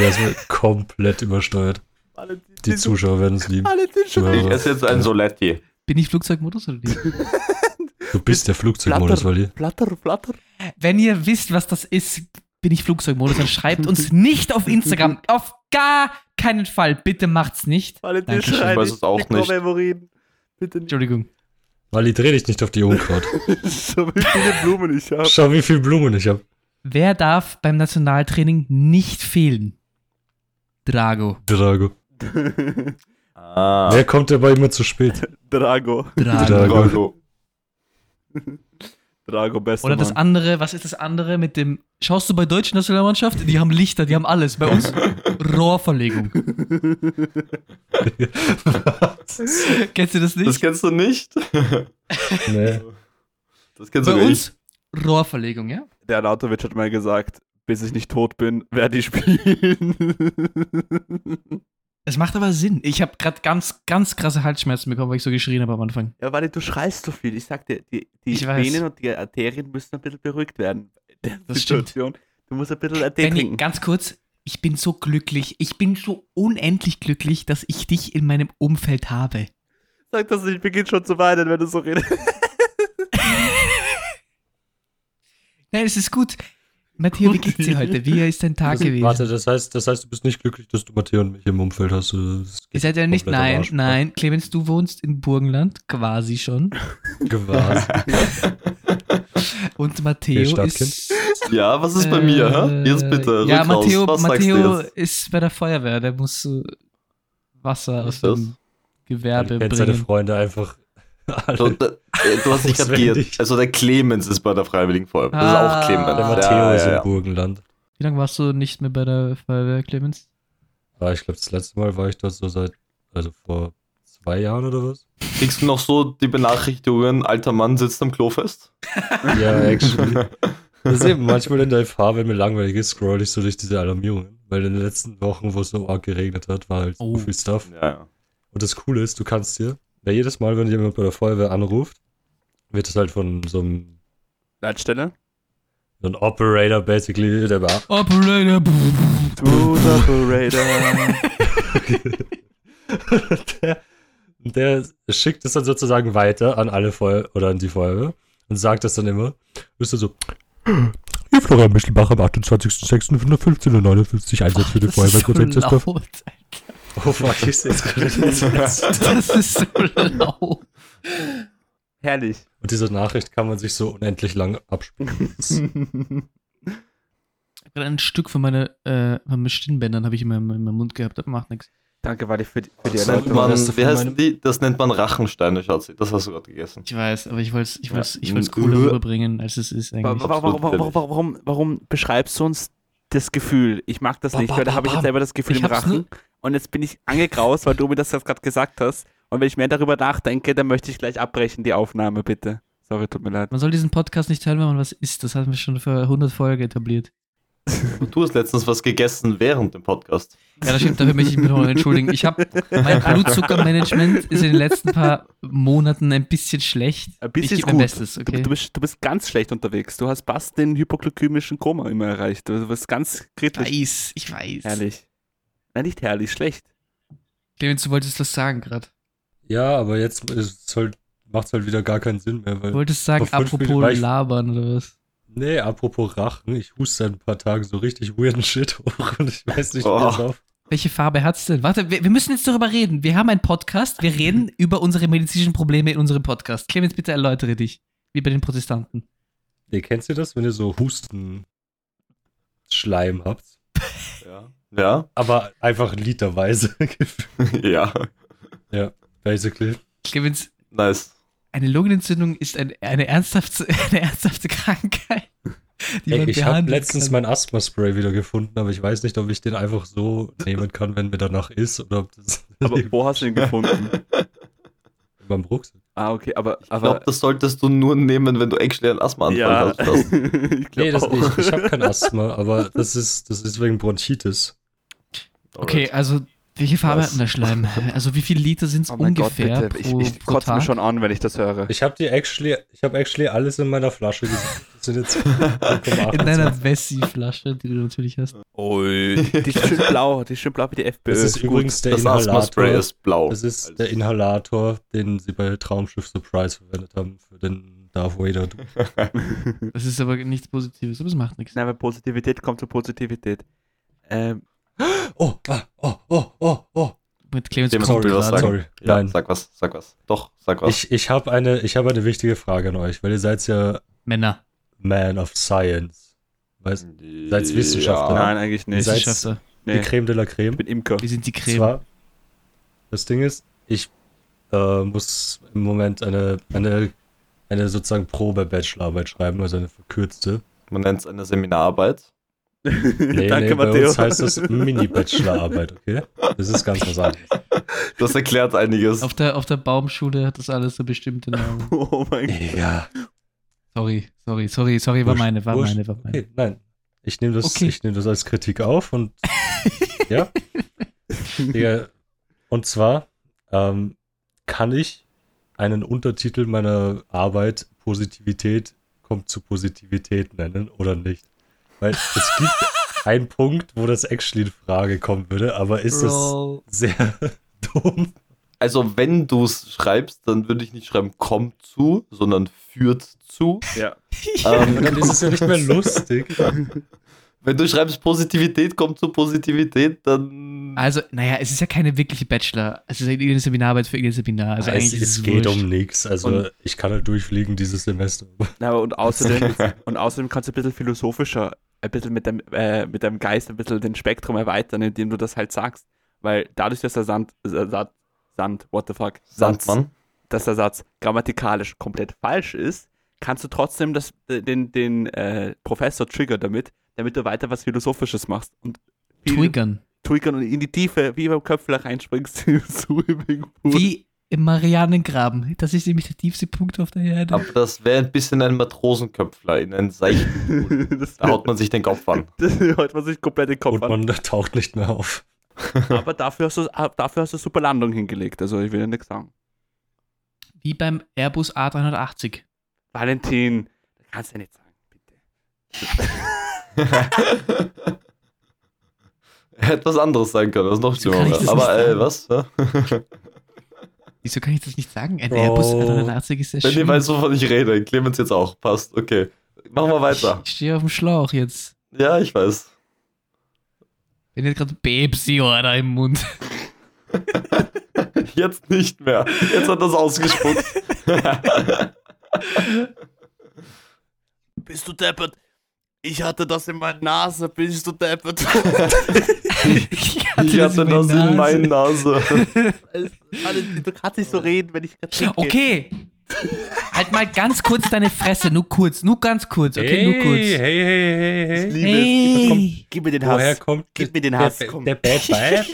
Das wird komplett übersteuert. Die Zuschauer werden es lieben. Ich esse jetzt ein Soletti. Bin ich Flugzeugmodus oder nicht? Du bist der Flugzeugmodus, Wally. Flatter, flatter. Wenn ihr wisst, was das ist, bin ich Flugzeugmodus, dann schreibt uns nicht auf Instagram. Auf gar keinen Fall. Bitte macht's nicht. Valentin Ich weiß es auch nicht. Bitte nicht. Entschuldigung. Wally, dreh dich nicht auf die Unkraut. so wie viele Blumen ich habe. Schau, wie viel Blumen ich habe. Wer darf beim Nationaltraining nicht fehlen? Drago. Drago. Ah. Wer kommt dabei immer zu spät? Drago. Drago. Drago. Drago. Drago, bester Oder das Mann. andere, was ist das andere mit dem. Schaust du bei deutschen Nationalmannschaft? Die haben Lichter, die haben alles. Bei uns Rohrverlegung. Kennst du das nicht? Das kennst du nicht? nee. Das kennst du bei nicht. uns Rohrverlegung, ja? Der Anatovic hat mal gesagt, bis ich nicht tot bin, werde ich spielen. Es macht aber Sinn. Ich habe gerade ganz, ganz krasse Halsschmerzen bekommen, weil ich so geschrien habe am Anfang. ja, warte, du schreist so viel. Ich sag dir, die, die. Venen und die Arterien müssen ein bisschen beruhigt werden. Das stimmt. Situation. Du musst ein bisschen Tee Benny, trinken. ganz kurz, ich bin so glücklich. Ich bin so unendlich glücklich, dass ich dich in meinem Umfeld habe. Sag das nicht, ich beginne schon zu weinen, wenn du so redest. Nein, es ist gut. Matteo, wie geht's dir heute? Wie ist dein Tag Also, gewesen? warte, das heißt, das heißt, du bist nicht glücklich, dass du Matteo und mich im Umfeld hast. Das Ihr seid ja nicht, nein, Arsch. nein. Clemens, du wohnst in Burgenland, quasi schon. Gewahrt. Und Matteo ist. Ja, was ist bei mir? Hä? Jetzt bitte. Äh, Ja. Matteo, Was Matteo ist bei der Feuerwehr. Der muss äh, Wasser aus ist das? dem Gewerbe Du kennst seine bringen. Freunde einfach Du, da, äh, du hast dich geirrt. Also der Clemens ist bei der Freiwilligen Feuerwehr. Das ist Ah. auch Clemens. der Ah, Matteo ja, ist ja, im ja. Burgenland. Wie lange warst du nicht mehr bei der Feuerwehr, Clemens? Ah, ich glaube, das letzte Mal war ich da so seit, also vor zwei Jahren oder was? Kriegst du noch so die Benachrichtigungen, alter Mann sitzt am Klo fest? Ja, actually. Das ist eben manchmal in der FH, wenn mir langweilig ist, scroll ich so durch diese Alarmierungen. Weil in den letzten Wochen, wo es so arg geregnet hat, war halt Oh. so viel Stuff. Ja, ja. Und das Coole ist, du kannst dir, ja, jedes Mal, wenn jemand bei der Feuerwehr anruft, wird es halt von so einem, Leitstelle? so einem Operator basically, der war, Operator. Du Operator. der, der schickt es dann sozusagen weiter an alle Feuer oder an die Feuerwehr und sagt das dann immer. Bist du so, hier Florian Michelbach am 28.06.1559 Einsatz für die Das ist so Feuerwehr. laut. Oh fuck, ich sehe es gerade nicht. Das ist so laut. Herrlich. Und diese Nachricht kann man sich so unendlich lang abspielen. Gerade ein Stück von, meine, äh, von meinen Stirnbändern habe ich in meinem, in meinem Mund gehabt. Das macht nichts. Danke, Wally, für die, für die Das man, heißen meinem- die? Das nennt man Rachensteine, Schatzi. Das hast du gerade gegessen. Ich weiß, aber ich wollte es ich wollt's, ich wollt's cooler rüberbringen, als es ist eigentlich. wa- wa- absolut wa- wa- widerlich. warum, warum beschreibst du uns das Gefühl? Ich mag das nicht, weil da habe ich jetzt selber das Gefühl Ich im Rachen. Und jetzt bin ich angegraust, weil du mir das jetzt gerade gesagt hast. Und wenn ich mehr darüber nachdenke, dann möchte ich gleich abbrechen, die Aufnahme, bitte. Sorry, tut mir leid. Man soll diesen Podcast nicht teilen, wenn man was isst. Das hatten wir schon für 100 Folgen etabliert. Und du hast letztens was gegessen während dem Podcast. Ja, das stimmt, dafür möchte ich mich noch entschuldigen. Ich habe mein Blutzuckermanagement ist in den letzten paar Monaten ein bisschen schlecht. Ein bisschen ich gebe mein gut. Bestes, Du, okay? du, bist, du bist ganz schlecht unterwegs. Du hast fast den hypoglykämischen Koma immer erreicht. Du bist ganz kritisch. weiß, ich weiß. Herrlich. Nein, nicht herrlich, schlecht. Clemens, du wolltest was sagen gerade. ja, aber jetzt halt, macht es halt wieder gar keinen Sinn mehr. Du Weil, wolltest sagen, apropos ich- labern oder was? nee, apropos Rachen, ich huste seit ein paar Tagen so richtig weirden Shit hoch und ich weiß nicht, wie Oh. das auf. Welche Farbe hat's denn? Warte, wir, wir müssen jetzt darüber reden. Wir haben einen Podcast. Wir reden über unsere medizinischen Probleme in unserem Podcast. Clemens, bitte erläutere dich. Wie bei den Protestanten. Nee, kennst du das, wenn ihr so Husten Schleim habt? Ja. Ja. Aber einfach literweise. ja. basically. Clemens, Nice. eine Lungenentzündung ist ein, eine, ernsthafte, eine ernsthafte Krankheit, die Ey, man ich habe letztens kann. mein Asthma-Spray wieder gefunden, aber ich weiß nicht, ob ich den einfach so nehmen kann, wenn mir danach ist oder ob das Aber wo hast du ihn gefunden? beim Rucksack. Ah, okay, aber. Ich aber glaube, das solltest du nur nehmen, wenn du actually einen Asthmaanfall ja. hast. ich glaub Nee, das auch. nicht. Ich habe kein Asthma, aber das ist, das ist wegen Bronchitis. Okay, also Welche Farbe Was? hat denn der Schleim? Also wie viele Liter sind es Oh Gott, ungefähr bitte. pro, ich ich pro kotze Tag? mich schon an, wenn ich das höre. Ich habe die actually, ich habe actually alles in meiner Flasche gesehen. Das sind jetzt In deiner Wessi-Flasche, die du natürlich hast. Ui. Die ist schön blau, die ist schön blau wie die FPÖ. Das ist gut. übrigens der Das Inhalator. ist blau. Das ist der Inhalator, den sie bei Traumschiff Surprise verwendet haben für den Darth Vader. Das ist aber nichts Positives, aber es macht nichts. Nein, weil Positivität kommt zu Positivität. Ähm, Oh, ah, oh, oh, oh, oh. Mit Clemens Dem kommt will was sagen. Sorry, Ja, nein. sag was, sag was. Doch, sag was. Ich, ich habe eine, ich hab eine wichtige Frage an euch, weil ihr seid ja Männer, Man of Science. Weißt seid's Wissenschaftler? nein, eigentlich nicht. Seid- Wissenschaftler. die Nee, Creme de la Creme. ich bin Imker. Wir sind die Creme. Zwar, das Ding ist, ich äh, muss im Moment eine, eine, eine sozusagen Probe-Bachelorarbeit schreiben, also eine verkürzte. Man nennt es eine Seminararbeit. Nee, Danke, nee, bei Matteo. uns heißt das Mini-Bachelorarbeit, okay? Das ist ganz was anderes. Das erklärt einiges. Auf der, auf der Baumschule hat das alles so bestimmte Namen. Oh mein Gott. Ja. Sorry, sorry, sorry, sorry, war meine, war meine, war meine. Okay, nein. Ich nehme das, Okay. ich nehm das als Kritik auf und ja. Digga, und zwar ähm, kann ich einen Untertitel meiner Arbeit Positivität kommt zu Positivität nennen oder nicht? Weil es gibt einen Punkt, wo das actually in Frage kommen würde, aber ist das Bro. sehr dumm? Also, wenn du es schreibst, dann würde ich nicht schreiben, kommt zu, sondern führt zu. Ja. Ähm, Dann ist es ja nicht mehr lustig. wenn du schreibst, Positivität kommt zu Positivität, dann. Also, naja, es ist ja keine wirkliche Bachelor. Es ist ja irgendeine Seminararbeit für irgendein Seminar. Also es, eigentlich ist es es geht wurscht. um nichts. Also Und- ich kann halt durchfliegen dieses Semester. Na, aber und außerdem, und außerdem kannst du ein bisschen philosophischer, ein bisschen mit deinem, äh, mit deinem Geist ein bisschen den Spektrum erweitern, indem du das halt sagst. Weil dadurch, dass der Sand, äh, Sand, Sand, what the fuck, Satz, Sandmann. dass der Satz grammatikalisch komplett falsch ist, kannst du trotzdem das, äh, den, den äh, Professor triggern damit, damit du weiter was Philosophisches machst. Und viel- Triggern. triggern und in die Tiefe, wie beim Köpfler reinspringst im Swimmingpool. Wie im Marianengraben. Das ist nämlich der tiefste Punkt auf der Erde. Aber das wäre ein bisschen ein Matrosenköpfler in einen seichten. Da haut man sich den Kopf an. das haut man sich komplett den Kopf Und an. man taucht nicht mehr auf. Aber dafür hast, du, ah, dafür hast du super Landung hingelegt, also ich will ja nichts sagen. Wie beim Airbus A380. Valentin, das kannst du ja nicht sagen, bitte. Hätte was anderes sein können, das ist noch schlimmer. das Aber äh, was? Ja? Wieso kann ich das nicht sagen? Ein Bro. Airbus A380 ist sehr Wenn ihr schön. weißt, wovon ich rede, Clemens jetzt auch. Passt, okay. Machen wir weiter. Ich stehe auf dem Schlauch jetzt. Ja, ich weiß. Bin jetzt gerade Pepsi oder im Mund. Jetzt nicht mehr. Jetzt hat das ausgespuckt. Bist du deppert? Ich hatte das in meiner Nase, bist du deppert? ich Ich hatte das in meiner Nase. Du kannst nicht so reden, wenn ich gerade. Okay. halt mal ganz kurz deine Fresse. Nur kurz. Nur ganz kurz. Okay, nur hey, kurz. hey, hey, hey, hey. Ich liebe es. Komm, Hey. gib mir den Woher Hass. kommt Gib mir den der, Hass, der, komm. der Bad Vibe?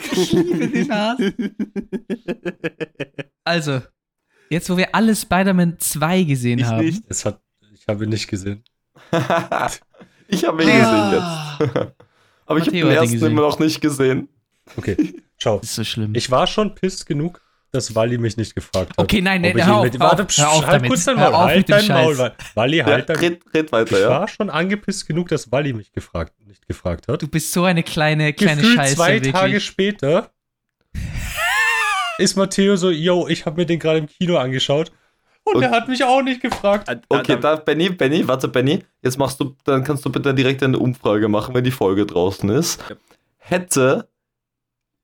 Also, jetzt wo wir alle Spider-Man 2 gesehen Ich haben. nicht. Das hat, ich habe ihn nicht gesehen. ich habe ihn gesehen Ah. jetzt. Aber ich habe Matteo den ersten gesehen. immer noch nicht gesehen. Okay, ciao. Ist so schlimm. Ich war schon pisst genug, dass Wally mich nicht gefragt hat. Okay, nein, nein, ich hör auf, mit- Warte, hör auf halt damit. kurz dein Maul, auf mit halt dem dein Maul. Wally. Ja, halt dein red, red weiter, Ich ja. war schon angepisst genug, dass Wally mich gefragt, nicht gefragt hat. Du bist so eine kleine, kleine Gefühlt Scheiße. zwei wirklich. Tage später ist Matteo so, yo, ich habe mir den gerade im Kino angeschaut und er hat mich auch nicht gefragt. Okay, da, Benny, Benny, warte, Benny. Jetzt machst du, dann kannst du bitte direkt eine Umfrage machen, wenn die Folge draußen ist. Ja. Hätte,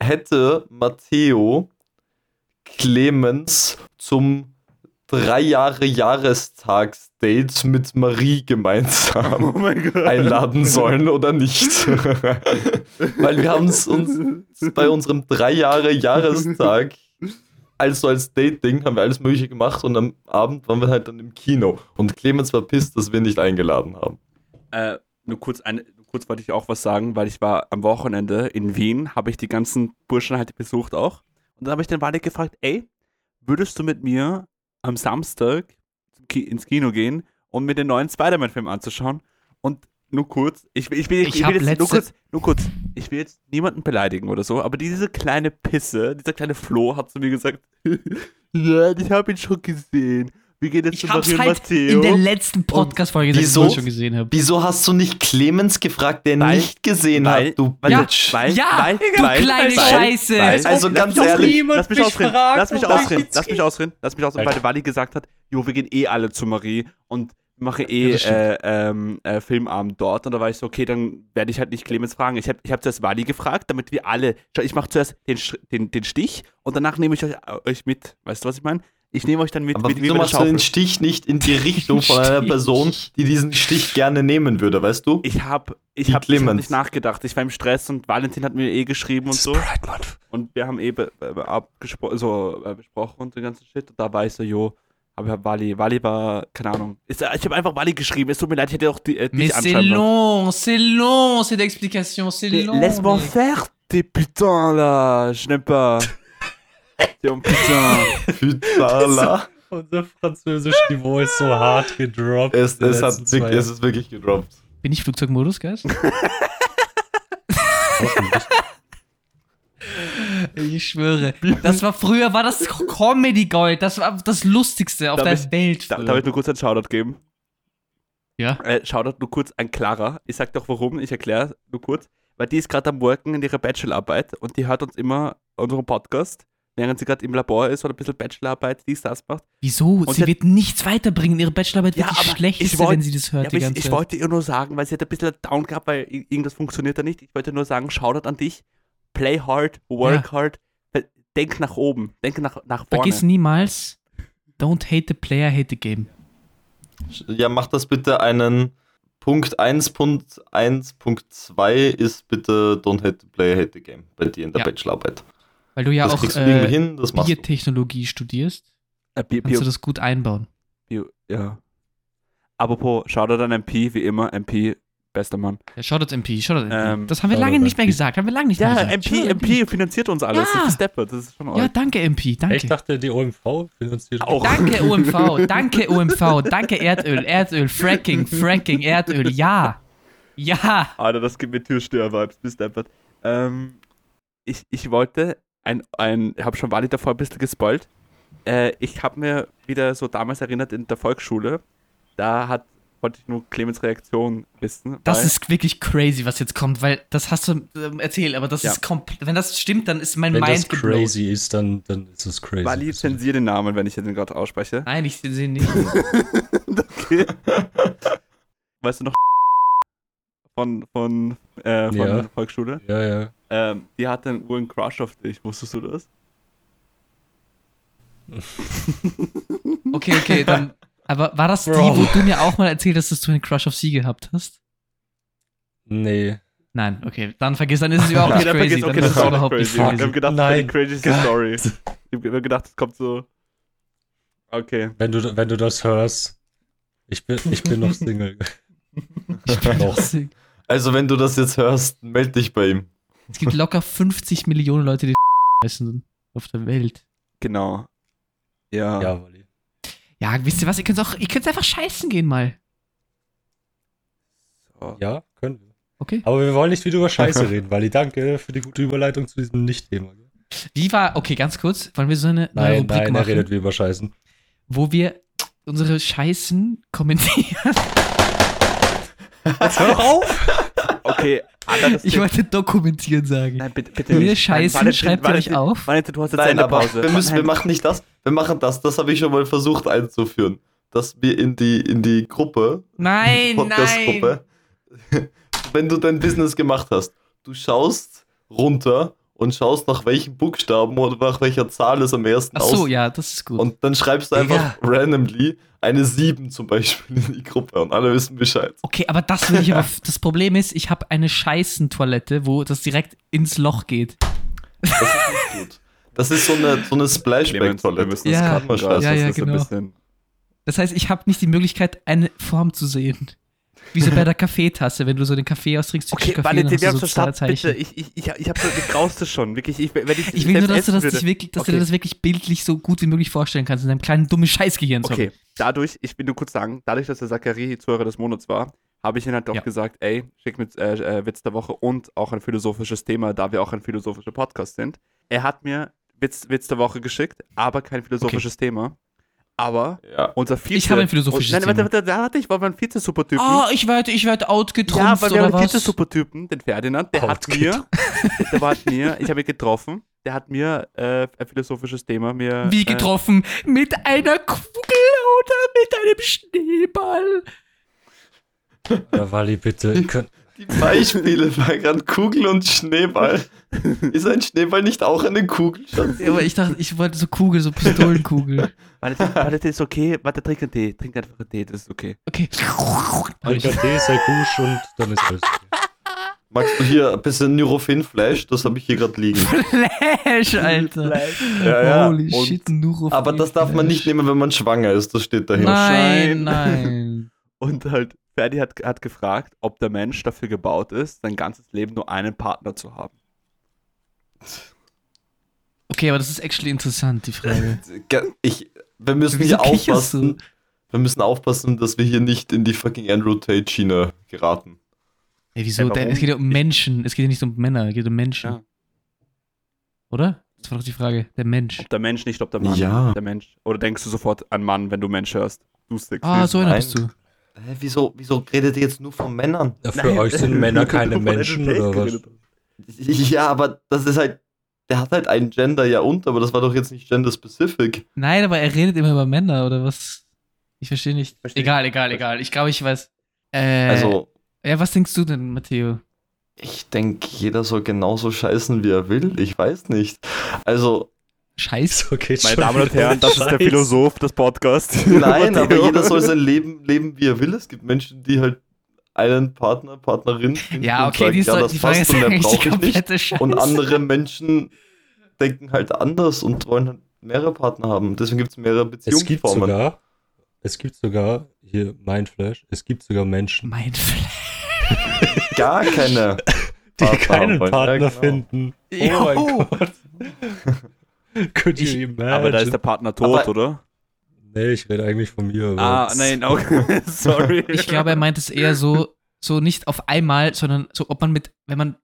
hätte Matteo Clemens zum drei Jahre Jahrestagsdate mit Marie gemeinsam Oh mein Gott. einladen sollen oder nicht? Weil wir haben es uns bei unserem drei Jahre Jahrestag also als Date-Ding haben wir alles mögliche gemacht und am Abend waren wir halt dann im Kino und Clemens war pisst, dass wir nicht eingeladen haben. Äh, nur kurz, eine, kurz wollte ich auch was sagen, weil ich war am Wochenende in Wien, habe ich die ganzen Burschen halt besucht auch. Und dann habe ich den Wale gefragt, ey, würdest du mit mir am Samstag ins Kino gehen, um mir den neuen Spider-Man-Film anzuschauen? Und nur kurz. Ich, will- ich will, Ich ich will jetzt nur kurz, nur kurz. Ich will jetzt niemanden beleidigen oder so, aber diese kleine Pisse, dieser kleine Flo hat zu mir gesagt, ja, ich habe ihn schon gesehen. Wir gehen jetzt Ich zu und halt in der Matteo. letzten Podcast-Folge gesagt, wieso? dass ich schon gesehen habe. Wieso hast du nicht Clemens gefragt, der Weil- nicht gesehen weil- hat, du weil- Ja, Bitch? weil, Ja, weil, du kleine weil, Scheiße. Weil, Also lass ganz mich ehrlich, ausreden, lass mich mich ausreden, lass mich ausreden, lass mich ausreden, lass mich ausreden, weil der Wally gesagt hat, jo, wir gehen eh alle zu Marie und mache eh äh, ähm, äh, Filmabend dort und da war ich so, okay, dann werde ich halt nicht Clemens fragen. Ich habe ich hab zuerst Wally gefragt, damit wir alle, ich mache zuerst den, den, den Stich und danach nehme ich euch, euch mit. Weißt du, was ich meine? Ich nehme euch dann mit, Aber mit wieso machst du den. Stich nicht in die Richtung von einer. Person, die diesen Stich gerne nehmen würde, weißt du? Ich habe ich hab, ich hab nicht nachgedacht. Ich war im Stress und Valentin hat mir eh geschrieben und so. Und wir haben eh be be abgespro so, äh, besprochen und den ganzen Shit. Und da war ich so, jo, aber ich hab Wally, Wally war, keine Ahnung. Ist, ich habe einfach Wally geschrieben. Es tut mir leid, ich hätte auch die, äh, Mais c'est long, c'est long, cette explication, c'est long. Laisse-moi faire, tes putains là. Je n'aime pas. T'es un putain. Fütala. Unser Französisch-Niveau ist so hart gedroppt. es, es, hat es ist wirklich gedroppt. Bin ich Flugzeugmodus, Guys? Ich schwöre. Das war früher, war das Comedy Gold. Das war das Lustigste auf Darf der ich- Welt. Da, früher. darf ich nur kurz einen Shoutout geben? ja? Äh, Shoutout nur kurz an Clara. Ich sag doch warum, ich erkläre nur kurz. Weil die ist gerade am Worken in ihrer Bachelorarbeit und die hört uns immer unseren Podcast, während sie gerade im Labor ist oder ein bisschen Bachelorarbeit, dies, das macht. Wieso? Und sie der- wird nichts weiterbringen. Ihre Bachelorarbeit Ja, wird die schlechteste, wollt- wenn sie das hört Ja, ich, ich wollte ihr nur sagen, weil sie hat ein bisschen down gehabt, weil irgendwas funktioniert da nicht. Ich wollte nur sagen, Shoutout an dich. Play hard, work hard. Denk nach oben. Denk nach, nach vorne. Vergiss niemals, don't hate the player, hate the game. Ja, mach das bitte einen Punkt 1.1.2 ist bitte Don't hate the player, hate the game bei dir in der Ja. Bachelorarbeit. Weil du ja das auch du äh, hin, das machst du. Biotechnologie studierst, Äh, Bio, kannst du das gut einbauen. Bio, ja. Apropos, Shoutout an MP, wie immer. MP, bester Mann. Ja, Shoutout MP, Shoutout MP. Ähm, das haben wir lange nicht mehr MP. gesagt, haben wir lange nicht Ja, mehr gesagt. MP, MP finanziert uns alles. Ja. Das ist Steppe, das ist schon Ja, danke MP, danke. Ich dachte, die OMV finanziert Auch. Danke OMV, danke OMV, danke Erdöl, Erdöl, Fracking, Fracking, Erdöl, ja. Ja. Alter, das gibt mir Türsteher-Vibes, bis deppert. Ähm, ich, ich wollte ein, ein habe schon Wally davor ein bisschen gespoilt. Äh, ich habe mir wieder so damals erinnert in der Volksschule, da hat, wollte ich nur Clemens Reaktion wissen. Das ist wirklich crazy, was jetzt kommt, weil das hast du ähm, erzählt, aber das Ja. ist komplett, wenn das stimmt, dann ist mein Wenn das Mind geblowt. crazy ist, dann, dann ist es crazy. Wally zensiert den Namen, wenn ich den gerade ausspreche. Nein, ich sehe nicht. Okay. weißt du noch von, von, äh, von Ja. der Volksschule? Ja, ja. Ähm, die hatte einen Uhren Crush auf dich, wusstest du das? Okay, okay, dann. Aber war das die, Bro. wo du mir auch mal erzählt hast, dass du einen Crush auf sie gehabt hast? Nee. Nein, okay, dann vergiss, dann ist es überhaupt nicht dann crazy. vergiss- Dann okay, ist das es ist auch überhaupt nicht crazy. Ich habe gedacht, das Nein. wäre die crazyste. Story. Ich habe gedacht, es kommt so. Okay. Wenn du, wenn du das hörst, ich bin, ich bin noch Single. ich bin noch. Also, wenn du das jetzt hörst, meld dich bei ihm. Es gibt locker 50 Millionen Leute, die heißen auf der Welt. Genau. Ja. Ja, Wally. Ja, wisst ihr was? Ihr könnt auch, ihr könnt einfach scheißen gehen mal. So. Ja, können wir. Okay. Aber wir wollen nicht wieder über Scheiße reden, Wally. Danke für die gute Überleitung zu diesem Nicht-Thema. Wie war, okay, ganz kurz, wollen wir so eine neue Nein, Rubrik nein, machen, redet wie über Scheißen. wo wir unsere Scheißen kommentieren? Hör doch auf! Okay, anderes Ich Thema. wollte dokumentieren sagen. Nein, bitte, bitte Wenn ihr nicht. Scheißen, Nein, Valentin, schreibt ihr euch Valentin, auf. Valentin, du hast jetzt Nein, eine aber Pause. wir, müssen, wir machen nicht das. Wir machen das. Das habe ich schon mal versucht einzuführen. Dass wir in die, in die Gruppe, Nein, nein. Podcast-Gruppe, wenn du dein Business gemacht hast, du schaust runter und schaust nach welchen Buchstaben oder nach welcher Zahl es am ersten Ach so, aus. ja, das ist gut. Und dann schreibst du einfach randomly eine 7 zum Beispiel in die Gruppe und alle wissen Bescheid. okay, aber das will ich aber. Das Problem ist, ich habe eine Scheißentoilette, wo das direkt ins Loch geht. Das ist nicht gut. Das ist so eine, so eine müssen Ja. das Ja, ja, das ist genau. Das heißt, ich habe nicht die Möglichkeit, eine Form zu sehen. Wie so bei der Kaffeetasse, wenn du so den Kaffee austrinkst, Okay, Kaffee, hast du so verstanden, bitte. Ich, ich, ich, ich habe mir grauste schon. Wirklich, ich, wenn ich, Ich will nur, dass du, das wirklich, dass du Okay. dir das wirklich bildlich so gut wie möglich vorstellen kannst, in deinem kleinen dummen Scheißgehirn. Okay, dadurch, ich will nur kurz sagen, dadurch, dass der Zachary Zuhörer des Monats war, habe ich ihm halt doch Ja. gesagt, ey, schick mit äh, äh, Witz der Woche und auch ein philosophisches Thema, da wir auch ein philosophischer Podcast sind. Er hat mir Witz, Witz der Woche geschickt, aber kein philosophisches Thema. Aber Ja. unser Vize... Ich habe ein philosophisches Nein, Thema. warte, warte, da hatte ich, war mein Vize-Supertypen. Oh, ich werde, ich werde Ja, outgetrumpft weil wir haben einen? Vize-Supertypen, den Ferdinand, der hat mir, der war hat mir, ich habe ihn getroffen, der hat mir äh, ein philosophisches Thema mir... Wie äh, getroffen? Mit einer Kugel oder mit einem Schneeball? Ja, Wally, bitte. Könnt, Die Beispiele waren gerade Kugel und Schneeball. Ist ein Schneeball nicht auch eine Kugel? Ja, aber ich dachte, ich wollte so Kugel, so Pistolenkugel. Warte, warte, das ist okay. Warte, trink einen Tee. Trink einfach einen Tee, das ist okay. Okay. ein Tee, sei Gusch und dann ist alles okay. Magst du hier ein bisschen Neurophin Flash? Das habe ich hier gerade liegen. Flash, Alter. Ja, ja. Holy Und- shit, Nuro. Aber das darf man nicht nehmen, wenn man schwanger ist. Das steht dahinter. Nein, nein. Und halt, Ferdi hat, hat gefragt, ob der Mensch dafür gebaut ist, sein ganzes Leben nur einen Partner zu haben. Okay, aber das ist actually interessant, die Frage. Ge- Ich, wir müssen Wieso hier du? aufpassen. Wir müssen aufpassen, dass wir hier nicht in die fucking Andrew Tate Schiene geraten. Ey, wieso? Ey, Der, warum? es geht ja um Menschen. Es geht ja nicht um Männer, es geht um Menschen. Ja. Oder? Das war doch die Frage. Der Mensch. Ob der Mensch, nicht ob der Mann. Ja. Der Mensch. Oder denkst du sofort an Mann, wenn du Mensch hörst? Du Sexist. Ah, so einer Nein. bist du. Hä, wieso, wieso redet ihr jetzt nur von Männern? Ja, für Nein, euch sind Männer keine Menschen oder was? Ja, aber das ist halt. Der hat halt ein Gender ja und, aber das war doch jetzt nicht gender-specific. Nein, aber er redet immer über Männer, oder was? Ich verstehe nicht. Versteh- egal, egal, egal. Ich glaube, ich weiß. Äh, Also, ja, was denkst du denn, Matteo? ich denke, jeder soll genauso scheißen, wie er will. Ich weiß nicht. Also, Scheiß. So geht's Meine Damen und Herren, das ist der Scheiß. Philosoph des Podcasts. nein, aber jeder soll sein Leben leben, wie er will. Es gibt Menschen, die halt einen Partner, Partnerin finden Ja, und okay, sagen, die, ist ja, das die Frage passt ist und mehr brauche ich nicht. Scheiße. Und andere Menschen denken halt anders und wollen halt mehrere Partner haben. Deswegen gibt es mehrere Es gibt Beziehungsformen. sogar, es gibt sogar, hier Mindflash, es gibt sogar Menschen, Mein Flash. Gar keine. die Partner keinen. Partner Ja, genau. finden. Oh Jo. mein Gott. Could you Ich- imagine? Aber da ist der Partner tot, Aber- oder? nee, ich rede eigentlich von mir. Ah, nein, okay. Sorry. Ich glaube, er meint es eher so, so nicht auf einmal, sondern so, ob man mit, wenn man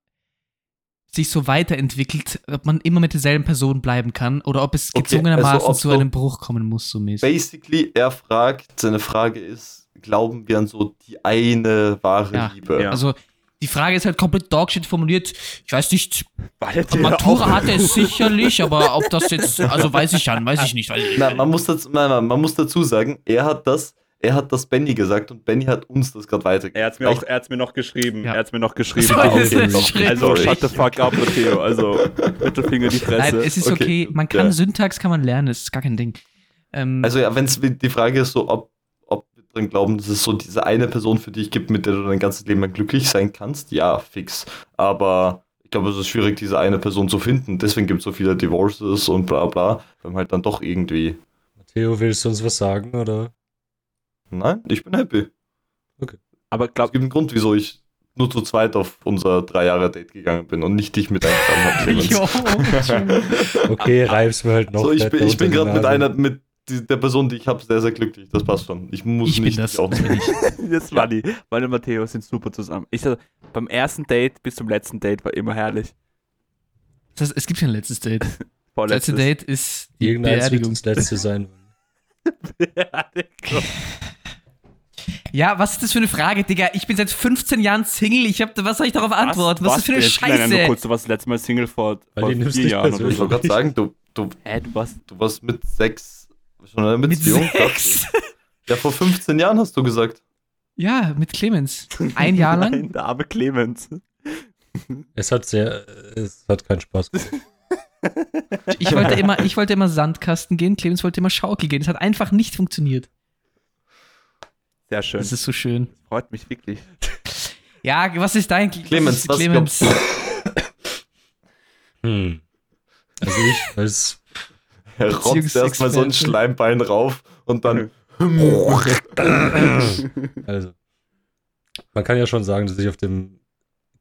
sich so weiterentwickelt, ob man immer mit derselben Person bleiben kann oder ob es Okay, gezwungenermaßen also zu so- einem Bruch kommen muss, so mäßig. Basically, er fragt, seine Frage ist, glauben wir an so die eine wahre Ja, Liebe? ja. Also, die Frage ist halt komplett dogshit formuliert. Ich weiß nicht, Warte, Matura auf. hat er sicherlich, aber ob das jetzt, also weiß ich ja, weiß ich nicht. Weiß ich Na, man muss dazu, nein, nein, man muss dazu sagen, er hat das, er hat das Benny gesagt und Benny hat uns das gerade weitergegeben. Er hat mir auch, er hat's mir noch geschrieben. Ja. Er hat's mir noch geschrieben. So, das Also, also shut the fuck up, Matteo. Also Mittelfinger in die Fresse. Nein, es ist okay. Okay, Man kann ja. Syntax kann man lernen, das ist gar kein Ding. Ähm, Also ja, wenn es die Frage ist so, ob, dran glauben, dass es so diese eine Person für dich gibt, mit der du dein ganzes Leben lang glücklich sein kannst, ja, fix. Aber ich glaube, es ist schwierig, diese eine Person zu finden. Deswegen gibt es so viele Divorces und bla bla, weil man halt dann doch irgendwie. Matteo, willst du uns was sagen? Oder? Nein, ich bin happy. Aber Es glaub, gibt einen Grund, wieso ich nur zu zweit auf unser drei Jahre Date gegangen bin und nicht dich mit eingeladen habe, Okay, reib's mir halt noch. so, ich bin, ich bin gerade mit einer, mit die, der Person, die ich habe, sehr, sehr glücklich. Das passt schon. Ich muss ich bin nicht das. dich auch das bin ich. jetzt war die. Meine und Matteo sind super zusammen. Ich sag, beim ersten Date bis zum letzten Date war immer herrlich. Das heißt, es gibt kein letztes Date. Das letzte. Date ist die Beerdigung. das letzte sein. Beerdigung. Ja, was ist das für eine Frage, Digga? Ich bin seit 15 Jahren Single. Ich hab, was soll ich darauf antworten? Was, ist das für eine jetzt? Nein, nein, nur Scheiße? kurz, du warst das letzte Mal Single vor, Weil vor die nimmst vier Jahren Ich wollte gerade sagen, du, du, Hä, du warst. du warst mit sechs schon in einer Mit Beziehung. sechs? Ja, vor 15 Jahren hast du gesagt. Ja, mit Clemens. Ein Jahr lang. Nein, der arme Clemens. Es hat sehr, es hat keinen Spaß gemacht. Ich wollte, immer, ich wollte immer Sandkasten gehen, Clemens wollte immer Schaukel gehen. Es hat einfach nicht funktioniert. Sehr schön. Das ist so schön. freut mich wirklich. Ja, was ist dein Clemens, was ist Clemens? Hm. Also ich als Er rotzt erstmal so ein. Schleimbein rauf und dann. Also, man kann ja schon sagen, dass ich auf dem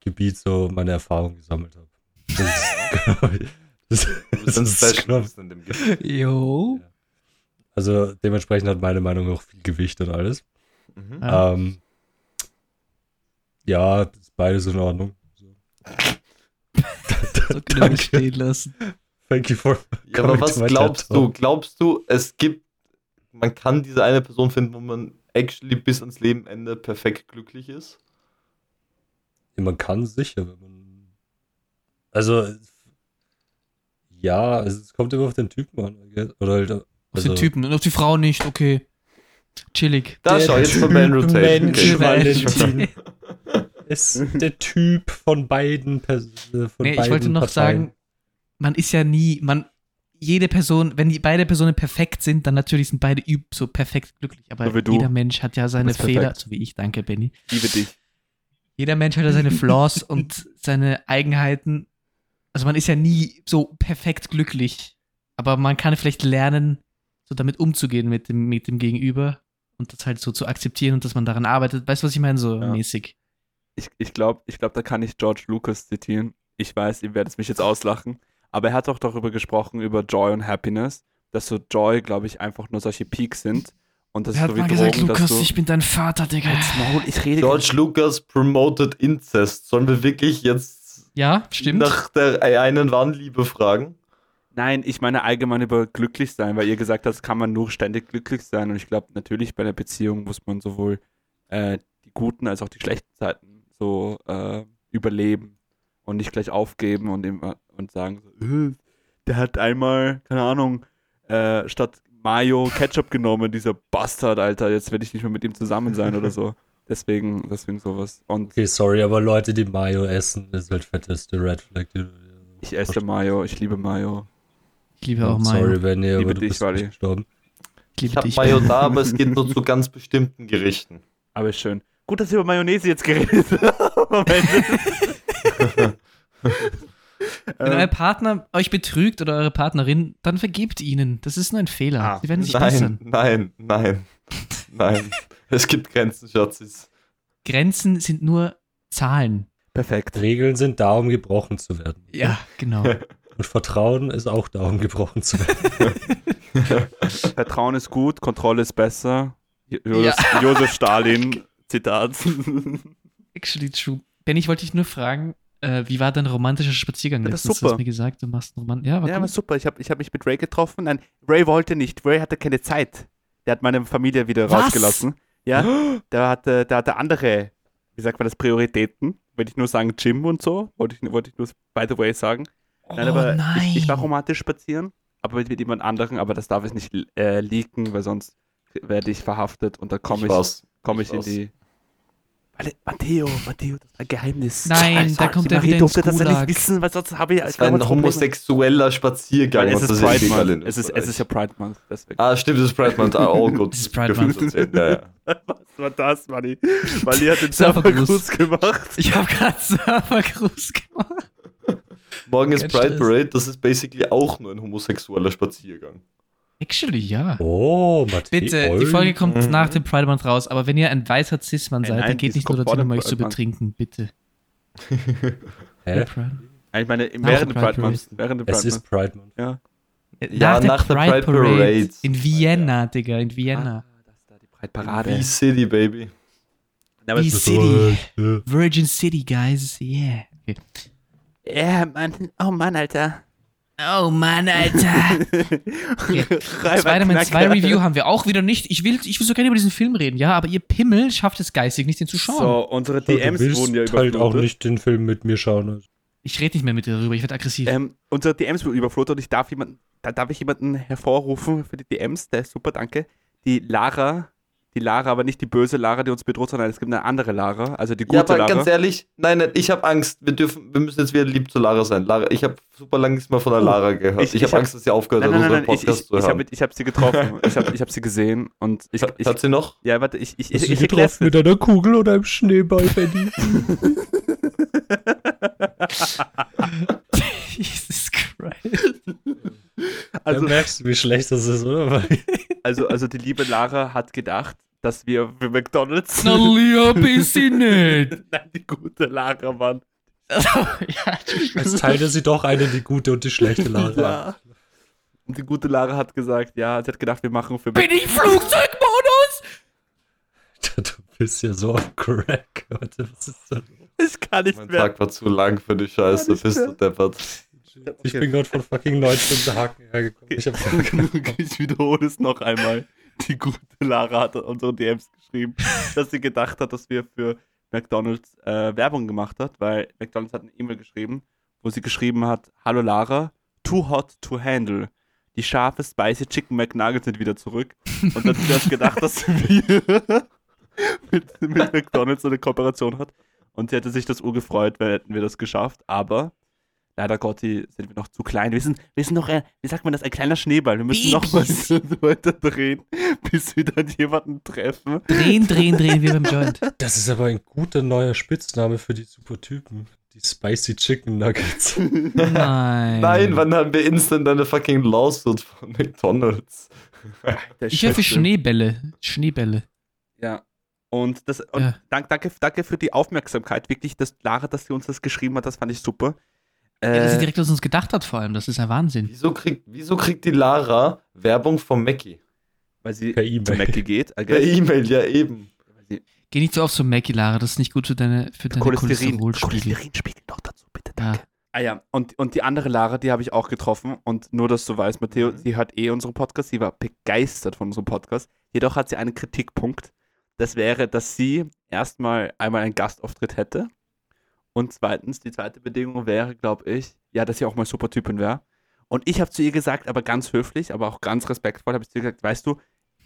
Gebiet so meine Erfahrung gesammelt habe. Das, bist ein das ist in dem Gebiet. Jo. Also dementsprechend hat meine Meinung auch viel Gewicht und alles. Mhm. Ja. Ähm, Ja, ist beides in Ordnung. So. So können wir das stehen lassen. Thank you for Ja, aber was to my glaubst du? Glaubst du, es gibt, man kann diese eine Person finden, wo man actually bis ans Lebenende perfekt glücklich ist? Ja, man kann sicher, wenn man. Also. Ja, also es kommt immer auf den Typen an. I guess. Oder halt. Auf Also, den Typen und auf die Frau nicht, okay. Chillig. Da Der schau jetzt von Typ Man Rotation. Mensch, Okay. Valentin. ist der Typ von beiden Personen. Nee, ich wollte noch Parteien. sagen, man ist ja nie, man, jede Person, wenn die beide Personen perfekt sind, dann natürlich sind beide so perfekt glücklich. Aber So jeder Mensch hat ja seine Fehler, perfekt. so wie ich, danke Benny. Liebe dich. Jeder Mensch hat ja seine Flaws und seine Eigenheiten. Also man ist ja nie so perfekt glücklich. Aber man kann vielleicht lernen, so damit umzugehen mit dem, mit dem Gegenüber und das halt so zu akzeptieren und dass man daran arbeitet. Weißt du, was ich meine? So Ja. mäßig. Ich, ich glaube, ich glaub, da kann ich George Lucas zitieren. Ich weiß, ihr werdet mich jetzt auslachen. Aber er hat auch darüber gesprochen, über Joy und Happiness. Dass so Joy, glaube ich, einfach nur solche Peaks sind. Und das Er ist hat so wie mal gesagt, Drogen, dass Lukas, du... ich bin dein Vater, Digga. Maul, ich rede George Lucas promoted Incest. Sollen wir wirklich jetzt Ja, stimmt. nach der einen wahren Liebe fragen? Nein, ich meine allgemein über glücklich sein, weil ihr gesagt habt, kann man nur ständig glücklich sein. Und ich glaube, natürlich bei einer Beziehung muss man sowohl äh, die guten als auch die schlechten Zeiten so äh, überleben und nicht gleich aufgeben und, immer, und sagen, so, äh, der hat einmal, keine Ahnung, äh, statt Mayo Ketchup genommen, dieser Bastard, Alter, jetzt werde ich nicht mehr mit ihm zusammen sein oder so. Deswegen, deswegen sowas. Und Okay, sorry, aber Leute, die Mayo essen, ist halt fetteste Red Flag. ich esse Mayo, ich liebe Mayo. Ich liebe auch Mayo. Sorry, wenn ihr, Liebe aber du dich, bist Wally. gestorben. Ich Ich habe. Mayo da, aber es geht nur zu ganz bestimmten Gerichten. Aber ist schön. Gut, dass wir über Mayonnaise jetzt geredet haben. Wenn euer ähm, Partner euch betrügt oder eure Partnerin, dann vergebt ihnen. Das ist nur ein Fehler. Ah, Sie werden sich bessern. Nein, nein, nein, nein. Es gibt Grenzen, Schatzis. Grenzen sind nur Zahlen. perfekt. Regeln sind da, um gebrochen zu werden. Ja, genau. Und Vertrauen ist auch da, um gebrochen zu werden. Vertrauen ist gut, Kontrolle ist besser. Jo- Josef, Josef Stalin, Zitat. Actually true. Benny, ich wollte dich nur fragen, äh, wie war dein romantischer Spaziergang Ja, das ist letztens? Du super. hast mir gesagt, du machst einen Roman. Ja, war ja, gut. aber super. Ich habe ich hab mich mit Ray getroffen. Nein, Ray wollte nicht. Ray hatte keine Zeit. Der hat meine Familie wieder Was? rausgelassen. Ja, der hatte, der hatte andere, wie sagt man das, Prioritäten. Wollte ich nur sagen, Gym und so. Wollte ich, wollte ich nur by the way sagen. Nein, oh aber nein. Ich, ich war romantisch spazieren, aber mit, mit jemand anderen, aber das darf ich nicht äh, leaken, weil sonst werde ich verhaftet und da komme ich, war's. komm ich Ich in die. Weil, Matteo, Matteo, das ist ein Geheimnis. Nein, da kommt er Marie wieder durfte ins das ja Gulag. nicht wissen, weil sonst habe ich Es war ein homosexueller Spaziergang. Weil es was ist das Pride Month. in Es ist, es ist ja Pride Month, deswegen. Ah, stimmt, das ist Pride Month. Ah, oh gut. Das ist Pride Month. Ja, ja. Was war das, Manni? Weil die hat den Surfergruß. Surfergruß gemacht. Ich habe gerade Surfergruß gemacht. Morgen ist Pride. Parade, das ist basically auch nur ein homosexueller Spaziergang. Actually, ja. Oh, Matthias. Bitte, die Folge kommt Mhm. nach dem Pride Month raus, aber wenn ihr ein weißer Cis-Mann seid, nein, dann geht nicht nur dazu, um euch zu Pride betrinken, bitte. Hä? Pride. Ich meine, Nach während dem Pride Pride Month. Während dem Es Pride ist Month. Pride Month. Ja. Ja, nach der Pride Parade. In Vienna, Digga, in Vienna. Ah, das ist da die Pride Parade. V-City, Baby. Ja, aber Wie es ist- City. Ja. Virgin City, guys. Yeah. Okay. Ja, Mann. Oh Mann, Alter. Oh Mann, Alter. Okay. Spider-Man 2 Knacker. Review haben wir auch wieder nicht. Ich will, ich will so gerne über diesen Film reden, ja, aber ihr Pimmel schafft es geistig nicht, den zu schauen. So, unsere Du DMs willst wurden ja halt auch überflutet. nicht den Film mit mir schauen. Also. Ich rede nicht mehr mit dir darüber, ich werde aggressiv. Ähm, unsere DMs wurden überflutet und ich darf jemanden, da darf ich jemanden hervorrufen für die DMs, der ist super, danke. Die Lara, die Lara, aber nicht die böse Lara, die uns bedroht, sondern es gibt eine andere Lara, also die gute Ja, aber Lara. ganz ehrlich, nein, nein, ich habe Angst. Wir dürfen, wir müssen jetzt wieder lieb zu Lara sein. Lara, ich habe super lange nichts mehr von der Oh, Lara gehört. ich- Ich, ich habe hab- Angst, dass sie aufgehört nein, hat, nein, nein, unseren nein, ich, Podcast ich, zu ich hören. habe ich hab sie getroffen, ich habe ich hab sie gesehen und ich, ich, hat sie noch? ja, warte, ich, ich, Hast ich, ich sie erklär's getroffen mit einer Kugel oder einem Schneeball, Benny? Jesus Christ. Also, Also, merkst du, wie schlecht das ist, oder? Also, also die liebe Lara hat gedacht, dass wir für McDonalds Na, lieb ist sie nicht. Nein, die gute Lara ja, Als teilte sie doch eine die gute und die schlechte Lara. Ja. Und die gute Lara hat gesagt, ja, sie hat gedacht, wir machen für Bin ich Flugzeugmodus? Du bist ja so auf Crack. Warte, was ist da los? Ich kann nicht Mein mehr. Tag war zu lang für die Scheiße, bist du deppert. Ich bin gerade von fucking 19 Haken hergekommen. Ich hab ich wiederhole es noch einmal. Die gute Lara hat unsere DMs geschrieben, dass sie gedacht hat, dass wir für McDonalds äh, Werbung gemacht hat, weil McDonalds hat eine E-Mail geschrieben, wo sie geschrieben hat: Hallo Lara, too hot to handle. Die scharfe Spicy Chicken McNuggets sind wieder zurück. Und dann hat sie gedacht, dass wir mit, mit McDonalds eine Kooperation hat. Und sie hätte sich das urgefreut, wenn hätten wir das geschafft. Aber leider Gotti sind wir noch zu klein. Wir sind, wir sind noch, wie sagt man das, ein kleiner Schneeball. Wir müssen noch mal Babys. weiter drehen, bis wir dann jemanden treffen. Drehen, drehen, drehen wie beim Joint. Das ist aber ein guter neuer Spitzname für die Supertypen. Die Spicy Chicken Nuggets. Nein. Nein, wann haben wir instant eine fucking Lawsuit von McDonalds? Ich höre für Schneebälle. Schneebälle. Ja. Und, das, und Ja. dank, danke, danke für die Aufmerksamkeit. Wirklich, dass Lara, dass sie uns das geschrieben hat, das fand ich super. Ja, dass sie Äh, direkt aus uns gedacht hat, vor allem. Das ist ja Wahnsinn. Wieso kriegt, wieso kriegt die Lara Werbung vom Mackie? weil sie Per zu E-Mail. Mackie geht. Per. E-Mail, ja eben. Geh nicht so oft zum Mackie, Lara. Das ist nicht gut für deine, für deine Cholesterin. Cholesterolspiegel. Cholesterinspiegel noch dazu, bitte, Ja. danke. Ah ja, und, und die andere Lara, die habe ich auch getroffen. Und nur, dass du weißt, Matteo, Mhm. sie hört eh unseren Podcast. Sie war begeistert von unserem Podcast. Jedoch hat sie einen Kritikpunkt. Das wäre, dass sie erstmal einmal einen Gastauftritt hätte. Und zweitens, die zweite Bedingung wäre, glaube ich, ja, dass sie auch mal Supertypin wäre. Und ich habe zu ihr gesagt, aber ganz höflich, aber auch ganz respektvoll, habe ich zu ihr gesagt, weißt du,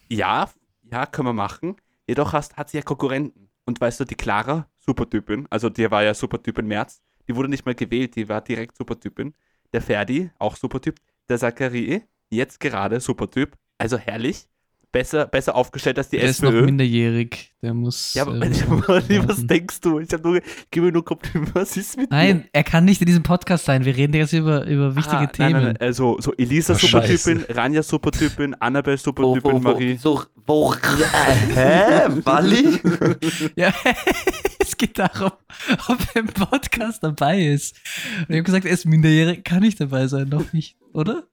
ja, ja, können wir machen. Jedoch hast, hat sie ja Konkurrenten. Und weißt du, die Clara, Supertypin, also die war ja Supertyp im März, die wurde nicht mal gewählt, die war direkt Supertypin. Der Ferdi, auch Supertyp. Der Zachary, jetzt gerade Supertyp. Also herrlich. Besser, besser aufgestellt als die Der ist noch SPÖ. minderjährig. Der muss. Ja, aber Manni, was denkst du? Ich, hab nur, ich gebe mir nur Komplimente. Was ist mit Nein, er kann nicht in diesem Podcast sein. Wir reden jetzt über, über dir? wichtige Ah, Themen. Nein, nein, nein. Also, so Elisa Oh, Supertypin, Ranja Supertypin, Annabelle Supertypin, Marie. So, wo, hä? Walli? Ja, es geht darum, ob er im Podcast dabei ist. Und ich habe gesagt, er ist minderjährig, kann nicht dabei sein, noch nicht, oder?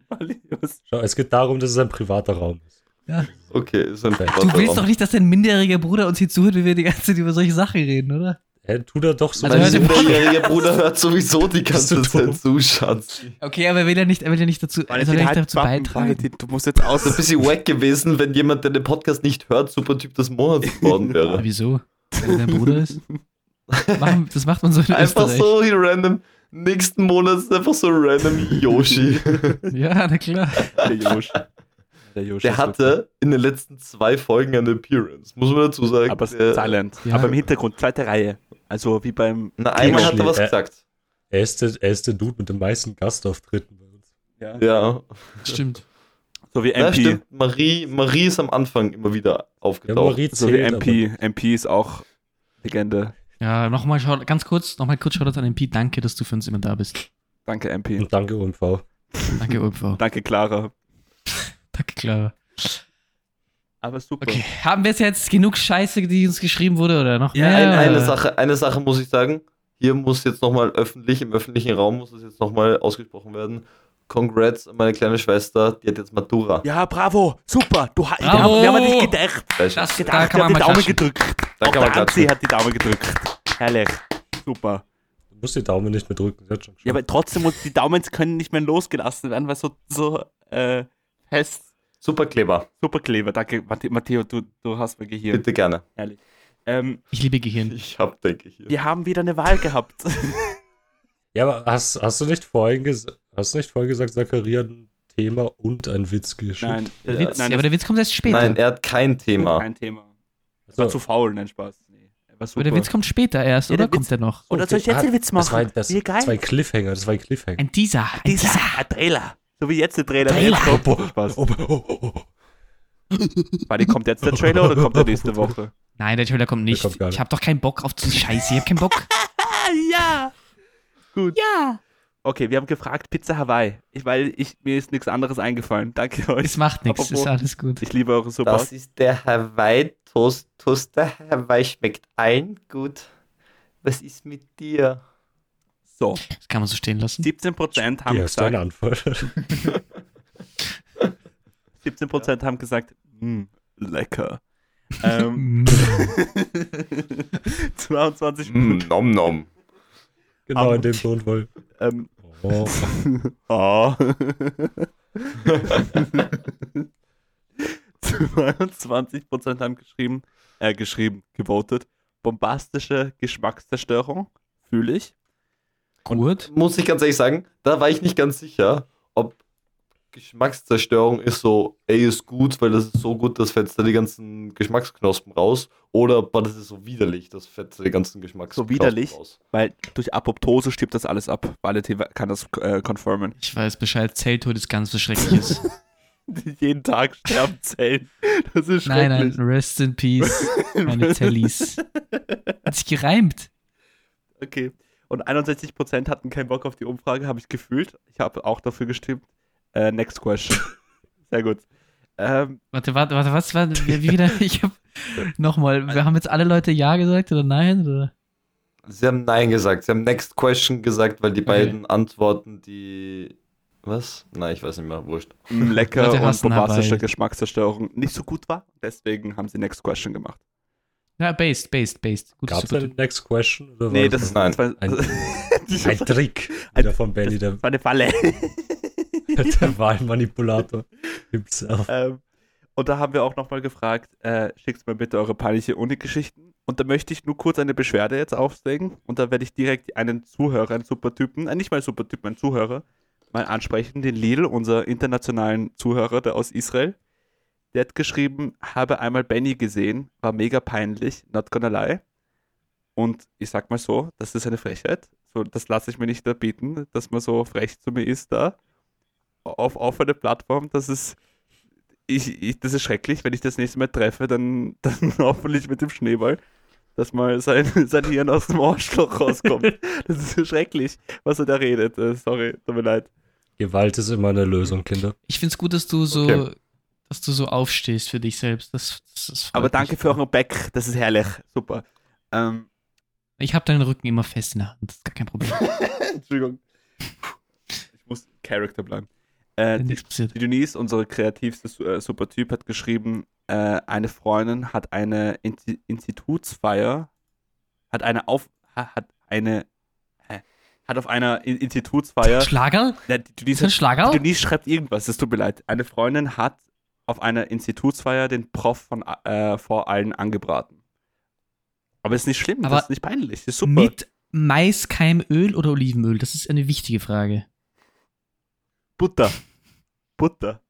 Was? Schau, es geht darum, dass es ein privater Raum ist. Ja. Okay, ist ein Du willst doch nicht, dass dein minderjähriger Bruder uns hier zuhört, wie wir die ganze Zeit über solche Sachen reden, oder? Hä, tu da doch so. Also Mein minderjähriger Bruder hört sowieso die ganze Zeit zu, Schatz. Okay, aber er will ja nicht, er will ja nicht dazu, er soll ja nicht dazu beitragen. Valentin, du musst jetzt aus. Das ist ein bisschen wack gewesen, wenn jemand, der den Podcast nicht hört, Supertyp des Monats geworden Aber wäre. wieso? Wenn er dein Bruder ist? Machen, das macht man so in Einfach Österreich. so hier random. Nächsten Monat ist einfach so random Yoshi. Ja, na klar. Der Josh. Der Josh Der hatte in den letzten zwei Folgen eine Appearance, muss man dazu sagen. Aber der, silent. Ja. Aber im Hintergrund, zweite Reihe. Also wie beim. Na, einmal hat er was gesagt. Er ist, der, er ist der Dude mit den meisten Gastauftritten bei uns. Ja. Ja. Stimmt. So wie ja, MP. stimmt. Marie, Marie ist am Anfang immer wieder Ja, aufgetaucht. Marie so wie MP. MP ist auch Legende. Ja, nochmal ganz kurz, nochmal kurz Shoutout an MP. Danke, dass du für uns immer da bist. Danke, MP. Und danke, OMV. Danke, UMV. Danke, Clara. Danke, Clara. Aber super. Okay, haben wir jetzt genug Scheiße, die uns geschrieben wurde, oder noch Ja, mehr? ein, eine, oder? Sache, eine Sache muss ich sagen. Hier muss jetzt nochmal öffentlich, im öffentlichen Raum muss das jetzt nochmal ausgesprochen werden. Congrats an meine kleine Schwester, die hat jetzt Matura. Ja, bravo. Super. Du, ha- wir, Bravo. haben, wir haben an dich gedacht. Du? Das, gedacht. da kann wir man die Daumen klatschen. gedrückt. Da Auch kann man der hat die Daumen gedrückt. Herrlich. Super. Du musst die Daumen nicht mehr drücken. Sie hat schon Ja, aber trotzdem, muss- die Daumen können nicht mehr losgelassen werden, weil so, so äh, fest. Super Kleber, Superkleber. Danke, Matte- Matteo, du, du hast mir Gehirn. bitte gerne. Herrlich. Ähm, Ich liebe Gehirn. Ich hab, denke ich, hier. wir haben wieder eine Wahl gehabt. Ja, aber hast, hast, du nicht vorhin ges hast du nicht vorhin gesagt, Zachariah hat ein Thema und ein Witz geschickt? Nein, Der Ja, Witz, nein, ja, aber der Witz kommt erst später. Nein, er hat kein Thema. kein Thema. Das war So. zu faul, nein, Spaß. Nee, er super. aber der Witz kommt später erst, Ja, oder? der kommt Witz- der noch? Oder soll ich jetzt den Witz machen? Das war, das, Wie geil. das war ein Cliffhanger, das war ein Cliffhanger. Ein Teaser. Ein Dieser, Teaser. ein Trailer. So wie jetzt der Trailer. Trailer. Jetzt kommt- Spaß. Oh, oh, oh, oh. Warte, kommt jetzt der Trailer oder kommt der nächste Woche? Nein, der Trailer kommt nicht. kommt nicht. ich hab doch keinen Bock auf diese Scheiße. Ich hab keinen Bock. Ja. Gut. Ja. Okay, wir haben gefragt Pizza Hawaii. Ich, weil ich, mir ist nichts anderes eingefallen. Danke euch. Es macht nichts. Ist alles gut. Ich liebe eure Support. Das ist der Hawaii Toast Toaster. Hawaii schmeckt ein. Gut. Was ist mit dir? So, Das kann man so stehen lassen. 17% haben Hier hast du eine gesagt, Antwort. 17% haben gesagt, "Mm, lecker. Ähm, Mm. 22 Mm, nom nom. Genau Aber- in dem Tonfall. ähm, Oh. Oh. 22% haben geschrieben, äh, geschrieben, gewotet. Bombastische Geschmackszerstörung. Fühle ich. Gut. Muss ich ganz ehrlich sagen, da war ich nicht ganz sicher, ob Geschmackszerstörung ist so, ey, ist gut, weil das ist so gut, das fetzt da die ganzen Geschmacksknospen raus. Oder boah, das ist so widerlich, das fetzt da die ganzen Geschmacksknospen widerlich? raus. Weil durch Apoptose stirbt das alles ab. Valeti kann das äh, confirmen. Ich weiß Bescheid, Zelltod ist ganz was Schreckliches. Jeden Tag sterben Zellen. Das ist nein, schrecklich. nein, rest in peace, meine Tellies. Hat sich gereimt. Okay. Und 61% hatten keinen Bock auf die Umfrage, habe ich gefühlt. Ich habe auch dafür gestimmt. Äh, next question. Sehr gut. Ähm, Warte, warte, warte, was war wie wie wieder? Ich hab nochmal, wir haben jetzt alle Leute Ja gesagt oder Nein? Oder? Sie haben Nein gesagt, sie haben Next Question gesagt, weil die Okay. beiden Antworten, die. Was? Nein, ich weiß nicht mehr, wurscht. lecker Leute und bombastische. Geschmackszerstörung nicht so gut war. Deswegen haben sie next question gemacht. Ja, based, based, based. Gut, Gab es super. eine Next Question? Oder Nee, das ist das Ein- das ein Trick wieder von Benny, der, war eine Falle. der Wahlmanipulator himself. ähm, und da haben wir auch nochmal gefragt, äh, schickt mir bitte eure peinliche Uni-Geschichten. Und da möchte ich nur kurz eine Beschwerde jetzt auflegen. Und da werde ich direkt einen Zuhörer, einen Supertypen, äh, nicht mal Supertypen, einen Zuhörer, mal ansprechen, den Lidl, unser internationalen Zuhörer, der aus Israel. Der hat geschrieben, habe einmal Benny gesehen, war mega peinlich, not gonna lie. Und ich sag mal so, das ist eine Frechheit. So, das lasse ich mir nicht erbieten, dass man so frech zu mir ist da. Auf, auf eine Plattform, das ist, ich, ich, das ist schrecklich. Wenn ich das nächste Mal treffe, dann, dann hoffentlich mit dem Schneeball, dass mal sein, sein Hirn aus dem Arschloch rauskommt. Das ist so schrecklich, was er da redet. Äh, sorry, tut mir leid. Gewalt ist immer eine Lösung, Kinder. Ich find's gut, dass du so, Okay. Dass du so aufstehst für dich selbst. Das, das, das Aber danke für euren Back, das ist herrlich. Super. Ähm, Ich habe deinen Rücken immer fest in der Hand. Das ist gar kein Problem. Entschuldigung. Ich muss Charakter bleiben. Äh, die, die Denise, unsere kreativste äh, Supertyp, hat geschrieben, äh, eine Freundin hat eine Inti Institutsfeier, hat eine auf, ha- hat eine, hä? hat auf einer In Institutsfeier, Schlagerl? Na, die, Ist Denise, das ein Schlagerl? die Denise schreibt irgendwas, es tut mir leid. Eine Freundin hat auf einer Institutsfeier den Prof von, äh, vor allen angebraten. Aber ist nicht schlimm, Aber das ist nicht peinlich, das ist super. Mit Maiskeimöl oder Olivenöl? Das ist eine wichtige Frage. Butter. Butter.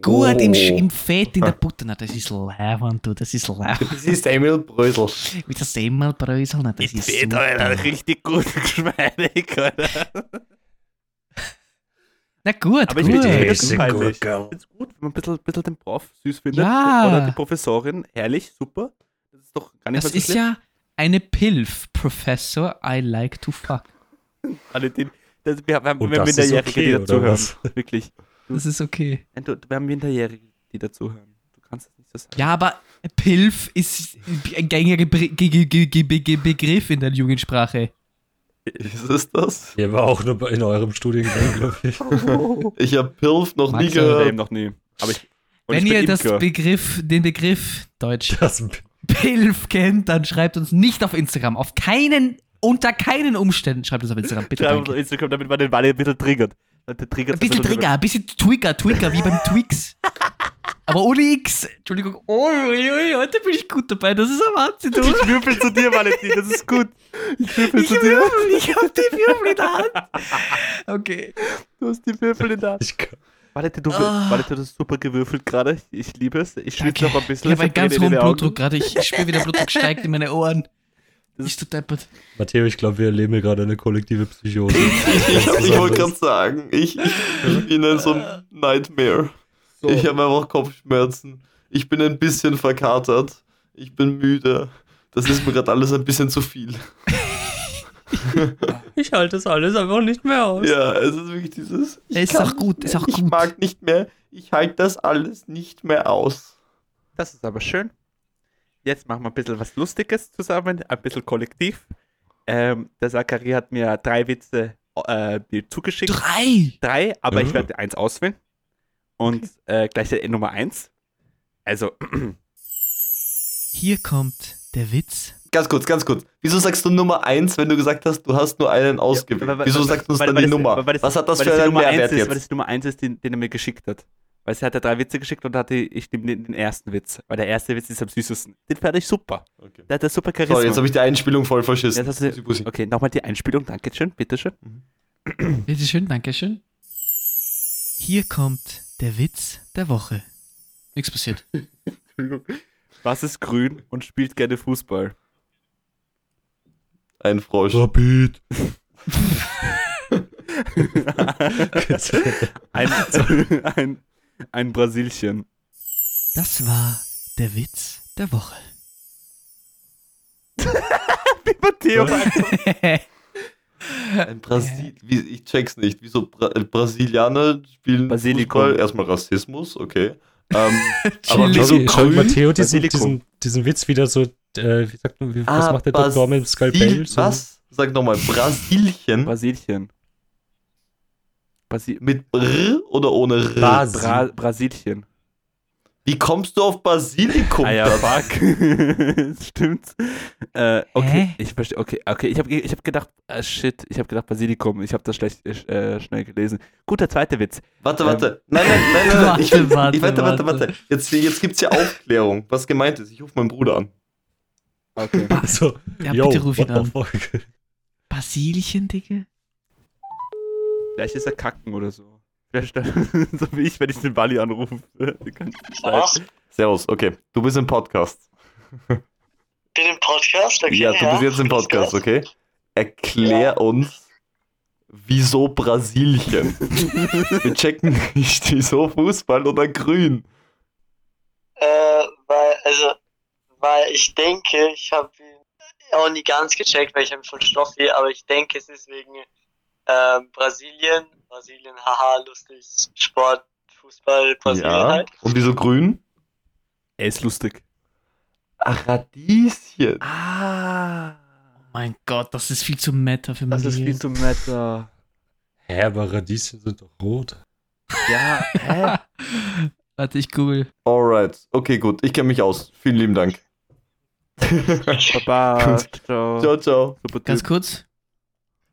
Gut, im, Oh. Sch- im Fett in der Butter. Na, das ist leibend, du. Das ist leibend. Das ist Emil Brösel. Mit der Semmelbrösel. Na, das ist Fett, super. Alter, richtig gut geschmeidig, Alter. Na gut, Aber ich gut. finde es gut, wenn man ein bisschen, bisschen den Prof süß findet. Ja. Oder die Professorin. Herrlich, super. Das ist doch gar nicht Das ist schlimm. ja eine Pilf, Professor. I like to fuck. Alle den, das, wir, wir haben, wir haben das ist Minderjährige, okay, die dazuhören. Wirklich. Das ist okay. Du, wir haben Minderjährige, die dazuhören. Du kannst das nicht so sagen. Ja, aber Pilf ist ein gängiger Be Ge Ge Ge Ge Be Ge Begriff in der Jugendsprache. Ist es das? Ihr war auch nur in eurem Studiengang, glaube ich. Ich habe Pilf noch Mag nie gehört. noch nie. Aber ich, Wenn ich ihr das Imker. Begriff, den Begriff Deutsch Das, Pilf kennt, dann schreibt uns nicht auf Instagram. Auf keinen, unter keinen Umständen schreibt uns auf Instagram. Bitte. Schreiben auf Danke. Instagram, damit man den Walle ein bisschen triggert. Der triggert Ein bisschen Trigger, ein bisschen Twigger, Twigger, wie beim Twix. Aber ohne X. Entschuldigung. Oh, ui, ui, heute bin ich gut dabei. Das ist ein Wahnsinn. Du. Ich würfel zu dir, Valentin, das ist gut. Ich würfel Ich zu dir. würfel, ich hab die Würfel in der Hand. Okay. Du hast die Würfel in der Hand. ich, kann- Valentin, du, Ah. Valentin, du hast super gewürfelt gerade. Ich liebe es. Ich schwitze noch ein bisschen. Ich habe einen hab ganz hohen. Blutdruck gerade. Ich spüre, wie der Blutdruck steigt in meine Ohren. Das Bist du deppert? Matteo, ich glaube, wir erleben hier gerade eine kollektive Psychose. Ich, ich wollte gerade sagen, ich, ich, ich bin in so einem Nightmare. So. Ich habe einfach Kopfschmerzen. Ich bin ein bisschen verkatert. Ich bin müde. Das ist mir gerade alles ein bisschen zu viel. Ich halte das alles einfach nicht mehr aus. Ja, es ist wirklich dieses. ich Ist auch gut, ist auch ich gut. mag nicht mehr. Ich halte das alles nicht mehr aus. Das ist aber schön. Jetzt machen wir ein bisschen was Lustiges zusammen, ein bisschen kollektiv. Ähm, der Zachary hat mir drei Witze äh, zugeschickt. Drei! Drei, aber ich Oh. werde eins auswählen. Und äh, gleich der Nummer eins. Also, Hier kommt der Witz. Ganz kurz, ganz kurz. Wieso sagst du Nummer 1, wenn du gesagt hast, du hast nur einen ausgewählt? weil- weil- Wieso weil- sagst du uns weil- dann weil die das- Nummer? weil das- Was hat das weil für die einen Nummer Mehrwert ist, Weil jetzt? das die Nummer 1 ist, den, den er mir geschickt hat. Weil sie hat ja drei Witze geschickt und da hatte ich den, den ersten Witz. Weil der erste Witz ist am süßesten. Den fand ich super. Okay. Der hat ja super Charisma. So, jetzt habe ich die Einspielung voll verschissen. Jetzt hast du- okay, nochmal die Einspielung. Dankeschön, bitteschön. Bitteschön, Dankeschön. Hier kommt der Witz der Woche. Nichts passiert. Was ist grün und spielt gerne Fußball? Ein Frosch. Rapid. ein, ein, ein Brasilchen. Das war der Witz der Woche. Wie Matteo Ein Brasil wie, ich check's nicht. Wieso Bra Brasilianer spielen Basilikum. Fußball? Erstmal Rassismus, okay. Ähm, aber wieso Schau, schau grün? Matteo diesen, diesen, diesen Witz wieder so, äh, wie sagt man, wie, was Ah, macht der Doktor mit dem Skalpell? So, Was? Sag nochmal, Brasilchen Brasilchen. Brasi mit Br oder ohne R? Bras- Bra Brasilchen. Wie kommst du auf Basilikum? Ah ja, fuck. Stimmt. Äh, okay, Hä? ich verstehe. Okay, okay, ich habe ich hab gedacht, ah, shit, ich habe gedacht Basilikum. Ich habe das schlecht äh, schnell gelesen. Guter zweiter Witz. Warte, warte. Nein, nein, nein, nein. nein. Ich, Warte, warte, ich, warte, warte, warte. Jetzt, jetzt gibt's ja Aufklärung, was gemeint ist. Ich rufe meinen Bruder an. Okay. so, Ja, yo, bitte ruf ihn an. Basilchen, Digga? Vielleicht ist er kacken oder so. So wie ich, wenn ich den Bali anrufe. Was? Servus, okay. Du bist im Podcast. Bin im Podcast? Okay, ja, du bist jetzt im Podcast, okay? Erklär uns, wieso Brasilchen? Wir checken nicht, wieso Fußball oder grün. Äh, weil, also, weil ich denke, ich habe auch nie ganz gecheckt, weil ich habe von Stoffi, aber ich denke, es ist wegen ähm, Brasilien. Brasilien, haha, lustig. Sport, Fußball, Brasilien Ja. halt. Und wieso grün? Er ist lustig. Ach, Radieschen. Ah. Mein Gott, das ist viel zu meta für mein Das ist viel zu meta. Hä, aber Radieschen sind doch rot. Ja, hä? Warte, ich google. Alright, okay, gut. Ich kenne mich aus. Vielen lieben Dank. Baba. Ciao. Ciao, ciao. Super Ganz Typ. kurz.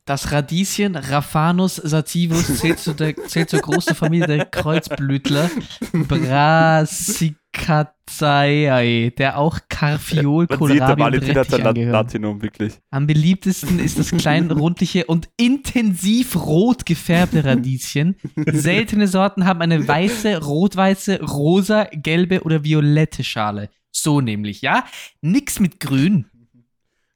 Das Radieschen Raphanus sativus zählt, zu der, zählt zur großen Familie der Kreuzblütler Brassicaceae, der auch Carfiol, Kohlrabi und Rettich angehören. Latinum, wirklich. Am beliebtesten ist das klein, rundliche und intensiv rot gefärbte Radieschen. Seltene Sorten haben eine weiße, rot-weiße, rosa, gelbe oder violette Schale. So nämlich, ja? Nix mit grün.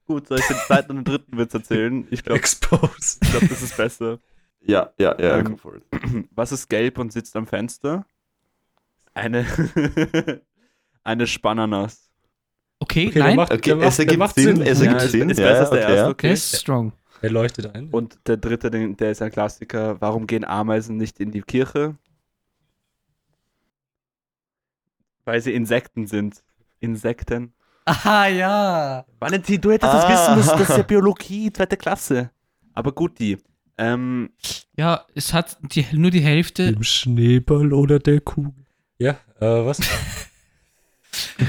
Gut, soll ich den zweiten und den dritten Witz erzählen? Ich glaube, Expose. ich glaub, das ist besser. Ja, ja, ja, Ähm, go for it. Was ist gelb und sitzt am Fenster? Eine, eine Spananas. Okay, Okay, der nein, macht, Okay, der macht, es der ergibt macht Sinn, Sinn. es Ja, ergibt ist, Sinn. ist ja, besser als der okay, erste, ja. okay. der ist strong. Er leuchtet ein. Und der dritte, den, der ist ein Klassiker. Warum gehen Ameisen nicht in die Kirche? Weil sie Insekten sind. Insekten. Ah, ja. Valentin, du hättest das Ah. wissen müssen. Das ist ja Biologie, zweite Klasse. Aber gut, die. Ähm, Ja, es hat die, nur die Hälfte. Im Schneeball oder der Kugel. Ja, äh, was?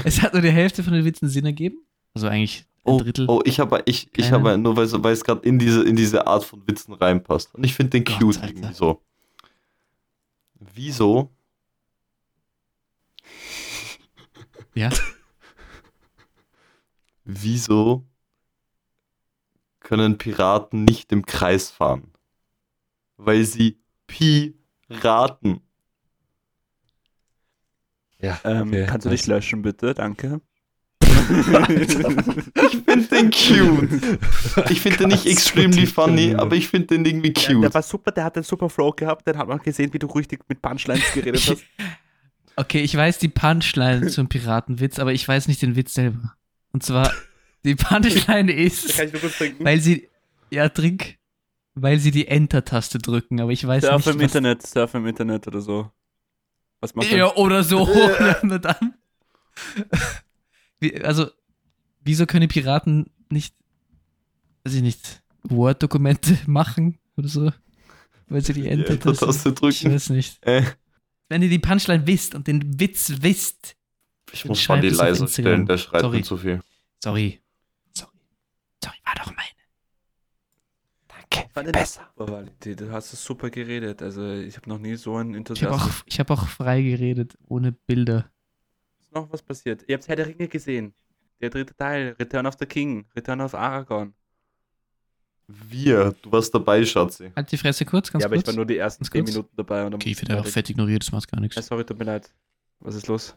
Es hat nur die Hälfte von den Witzen Sinn ergeben. Also eigentlich ein Oh, Drittel. oh, ich habe ich, ich habe nur weil es gerade in diese in diese Art von Witzen reinpasst und ich finde den Gott, cute Alter. irgendwie so. Wieso? Ja. Wieso können Piraten nicht im Kreis fahren? Weil sie Piraten. Ja, ähm, okay, kannst du dich löschen, bitte? Danke. Ich finde den cute. Ich finde den nicht extremely funny, aber ich finde den irgendwie Der, der cute. war super, der hat einen super Flow gehabt. Dann hat man gesehen, wie du richtig mit Punchlines geredet hast. Okay, ich weiß die Punchline zum Piratenwitz, aber ich weiß nicht den Witz selber. Und zwar, die Punchline ist, ich nur kurz trinken? weil sie, ja, trink, weil sie die Enter-Taste drücken, aber ich weiß Surf nicht, im was, Internet, Surf im Internet oder so. Was macht Ja, oder so. Na dann. Wie, also, wieso können Piraten nicht, weiß ich nicht, Word-Dokumente machen oder so? Weil sie die Die Enter-Taste Enter-Taste Ich drücken. weiß nicht. Äh, Wenn ihr die Punchline wisst und den Witz wisst, Ich Dann muss auf leiser Instagram. stellen, der schreit Sorry. mir zu viel. Sorry. Sorry. Sorry, war doch meine. Danke, Fand ich Super, du hast es super geredet. Also ich habe noch nie so einen Ich habe auch, ich hab auch frei geredet, ohne Bilder. Ist noch was passiert? Ihr habt Herr der Ringe gesehen. Der dritte Teil, Return of the King, Return of Aragorn. Wir, du warst dabei, Schatzi. Halt die Fresse kurz, ganz ja, aber kurz. ich war nur die ersten Ganz 10 kurz. Minuten dabei. Und dann okay, ich werde einfach fett ignoriert, das macht gar Ja, nichts. sorry, tut mir leid. Was ist los?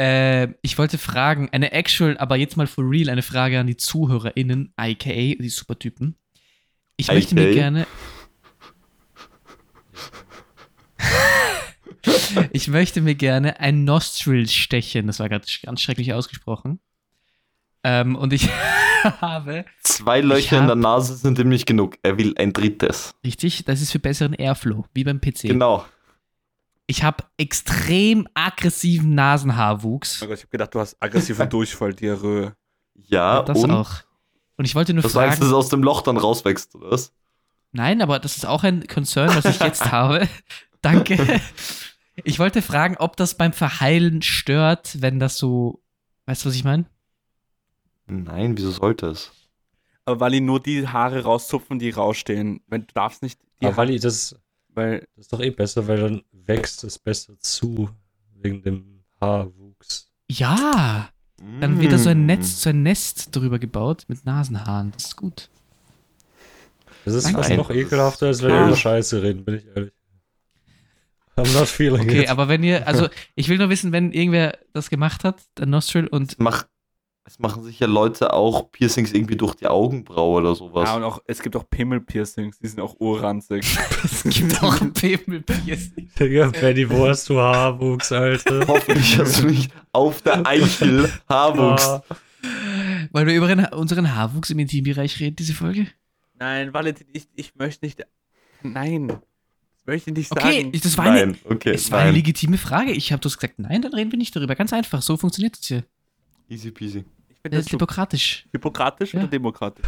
Äh, ich wollte fragen, eine actual, aber jetzt mal for real, eine Frage an die ZuhörerInnen, aka die Supertypen. Ich möchte mir gerne. ich möchte mir gerne ein Nostril stechen. Das war gerade ganz schrecklich ausgesprochen. Ähm, und ich habe, Zwei Löcher in hab- der Nase sind ihm nicht genug. Er will ein drittes. richtig, das ist für besseren Airflow, wie beim PC. Genau. Ich habe extrem aggressiven Nasenhaarwuchs. Oh Gott, ich habe gedacht, du hast aggressiven Durchfall, Diarrhoe. Ja, das und auch. Und ich wollte nur das fragen. heißt, dass es aus dem Loch dann rauswächst, oder was? Nein, aber das ist auch ein Concern, was ich jetzt habe. Danke. Ich wollte fragen, ob das beim Verheilen stört, wenn das so. Weißt du, was ich meine? Nein, wieso sollte es? Aber weil ihn nur die Haare rauszupfen, die rausstehen. Wenn du darfst nicht die Aber Wally, das, weil das ist doch eh besser, weil dann wächst es besser zu, wegen dem Haarwuchs. Ja. Dann wird da so ein Mm. Netz, so ein Nest drüber gebaut mit Nasenhaaren. Das ist gut. Das ist Nein. fast noch ekelhafter, als wenn wir über Scheiße reden, bin ich ehrlich. I'm not feeling Okay, it. aber wenn ihr. Also, ich will nur wissen, wenn irgendwer das gemacht hat, der Nostril, und mach, es machen sich ja Leute auch Piercings irgendwie durch die Augenbraue oder sowas. Ja, und auch, es gibt auch Pimmel-Piercings, die sind auch urranzig. es gibt auch ein Pimmelpiercing. Digga, Benny, wo hast du Haarwuchs, Alter? Hoffentlich hast du nicht auf der Eichel Haarwuchs. Ah, Weil wir über unseren Haarwuchs im Intimbereich reden, diese Folge. Nein, Valentin, ich, ich möchte nicht. Nein, das möchte ich nicht Okay, sagen. ich- das war eine, Nein, okay. Es war eine legitime Frage. Ich habe das gesagt, nein, dann reden wir nicht darüber. Ganz einfach, so funktioniert es hier. Easy peasy. Das das ist so demokratisch. hypokratisch Ja. oder demokratisch?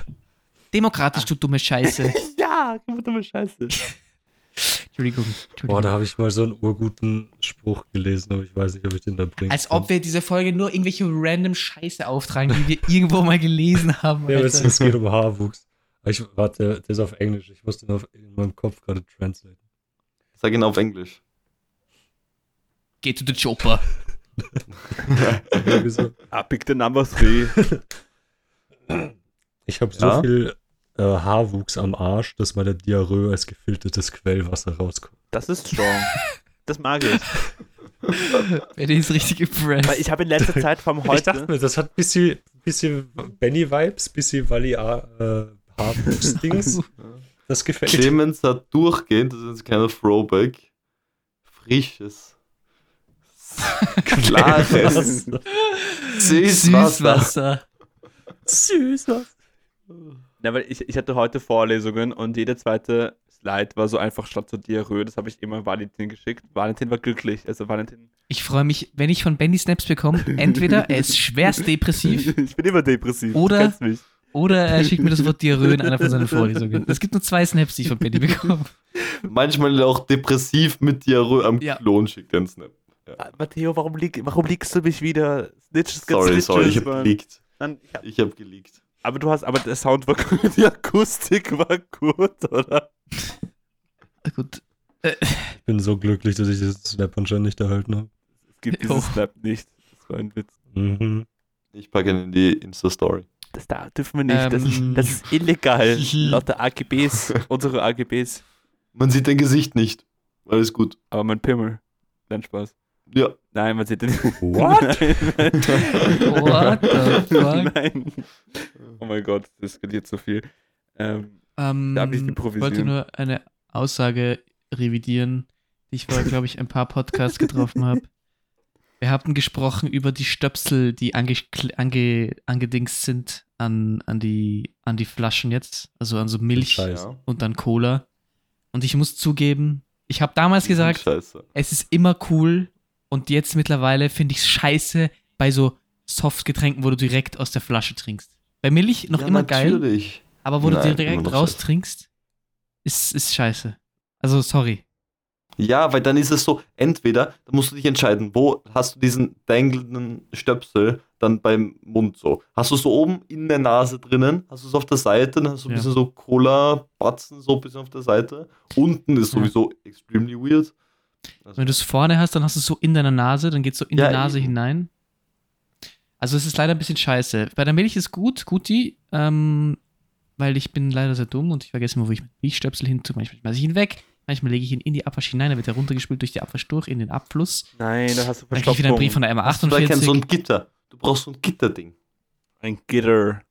Demokratisch, du dumme Scheiße. Ja, dumme Scheiße. Entschuldigung. Boah, Entschuldigung. da habe ich mal so einen urguten Spruch gelesen, aber ich weiß nicht, ob ich den da bringe. Als ob wir diese Folge nur irgendwelche random Scheiße auftragen, die wir irgendwo mal gelesen haben. Ja, es, es geht um Haarwuchs. Aber Ich, warte, der ist auf Englisch. Ich muss den auf, in meinem Kopf gerade translaten. Sag ihn auf Englisch. Geh to the chopper. So. Ah, pick the number three. Ich habe so Ja? viel äh, Haarwuchs am Arsch, dass meine Diarrhoe als gefiltertes Quellwasser rauskommt. Das ist strong. Das mag ich. Wer ist richtig impressed. Weil ich habe in letzter Zeit vom Ich dachte heute. mir, das hat ein bisschen, bisschen Benny-Vibes, bisschen Wally äh, Haarwuchs-Dings. Das gefällt mir. Clemens hat durchgehend, das ist ein kleiner Throwback, frisches, klares, Süßwasser. Süßwasser. Na, weil ich, ich hatte heute Vorlesungen und jede zweite Slide war so einfach statt zur Diarrhoe. Das habe ich immer Valentin geschickt. Valentin war glücklich. Also Valentin. Ich freue mich, wenn ich von Benny Snaps bekomme, entweder er ist schwerst depressiv ich bin immer depressiv. Oder- Du kennst mich. oder er schickt mir das Wort Diarrhoe in einer von seinen Vorlesungen. Es gibt nur zwei Snaps, die ich von Benny bekomme. Manchmal auch depressiv mit Diarrhoe am Ja. Klon schickt den Snap. Ah, Matteo, warum, lieg, warum liegst du mich wieder? Snitches, get Sorry, Snitches, sorry, ich hab geleakt. Nein, ich hab, Ich hab geleakt. aber du hast, aber der Sound war gut, die Akustik war gut, oder? Gut. Ich bin so glücklich, dass ich diesen Snap anscheinend nicht erhalten habe. Es gibt diesen Snap nicht. Das war ein Witz. Mhm. Ich packe ihn in die Insta-Story. Das da dürfen wir nicht. das, ist, Ähm. das ist illegal. Laut der AGBs, unsere AGBs. Man sieht dein Gesicht nicht. Alles gut. Aber mein Pimmel. Nein, Spaß. Ja. Nein, man sieht den nicht. What? What the fuck? Nein. Oh mein Gott, das eskaliert so viel. Ähm, Ähm, Darf ich ich improvisieren? wollte nur eine Aussage revidieren, die ich vor, glaube ich, ein paar Podcasts getroffen habe. Wir hatten gesprochen über die Stöpsel, die ange, ange, angedingst sind an, an, die, an die Flaschen jetzt, also an so Milch Scheiße. Und dann Cola. Und ich muss zugeben, ich habe damals gesagt, Scheiße. es ist immer cool und jetzt mittlerweile finde ich es scheiße bei so Softgetränken, wo du direkt aus der Flasche trinkst. Bei Milch noch ja, immer geil, natürlich. aber wo Nein, du direkt noch raustrinkst, ist, ist scheiße. Also sorry. Ja, weil dann ist es so, entweder, da musst du dich entscheiden, wo hast du diesen dangelnden Stöpsel dann beim Mund so. Hast du es so oben in der Nase drinnen, hast du es auf der Seite, dann hast du ein Ja. bisschen so Cola-Batzen so ein bisschen auf der Seite. Unten ist Ja. sowieso extremely weird. Also, Wenn du es vorne hast, dann hast du es so in deiner Nase, dann geht es so in Ja, die Nase eben. hinein. Also es ist leider ein bisschen scheiße. Bei der Milch ist gut, guti, ähm, weil ich bin leider sehr dumm und ich vergesse immer, wo ich mit Milchstöpsel hin tue. Manchmal schmeiße ich ihn weg, manchmal lege ich ihn in die Abwasch hinein, dann wird er runtergespült durch die Abwasch durch in den Abfluss. Nein, da hast du Dann kriege ich wieder einen Brief von Verstopfung. der hast du vielleicht kein so MA48. ein Gitter. Du brauchst so ein Gitterding. Ein Gitter.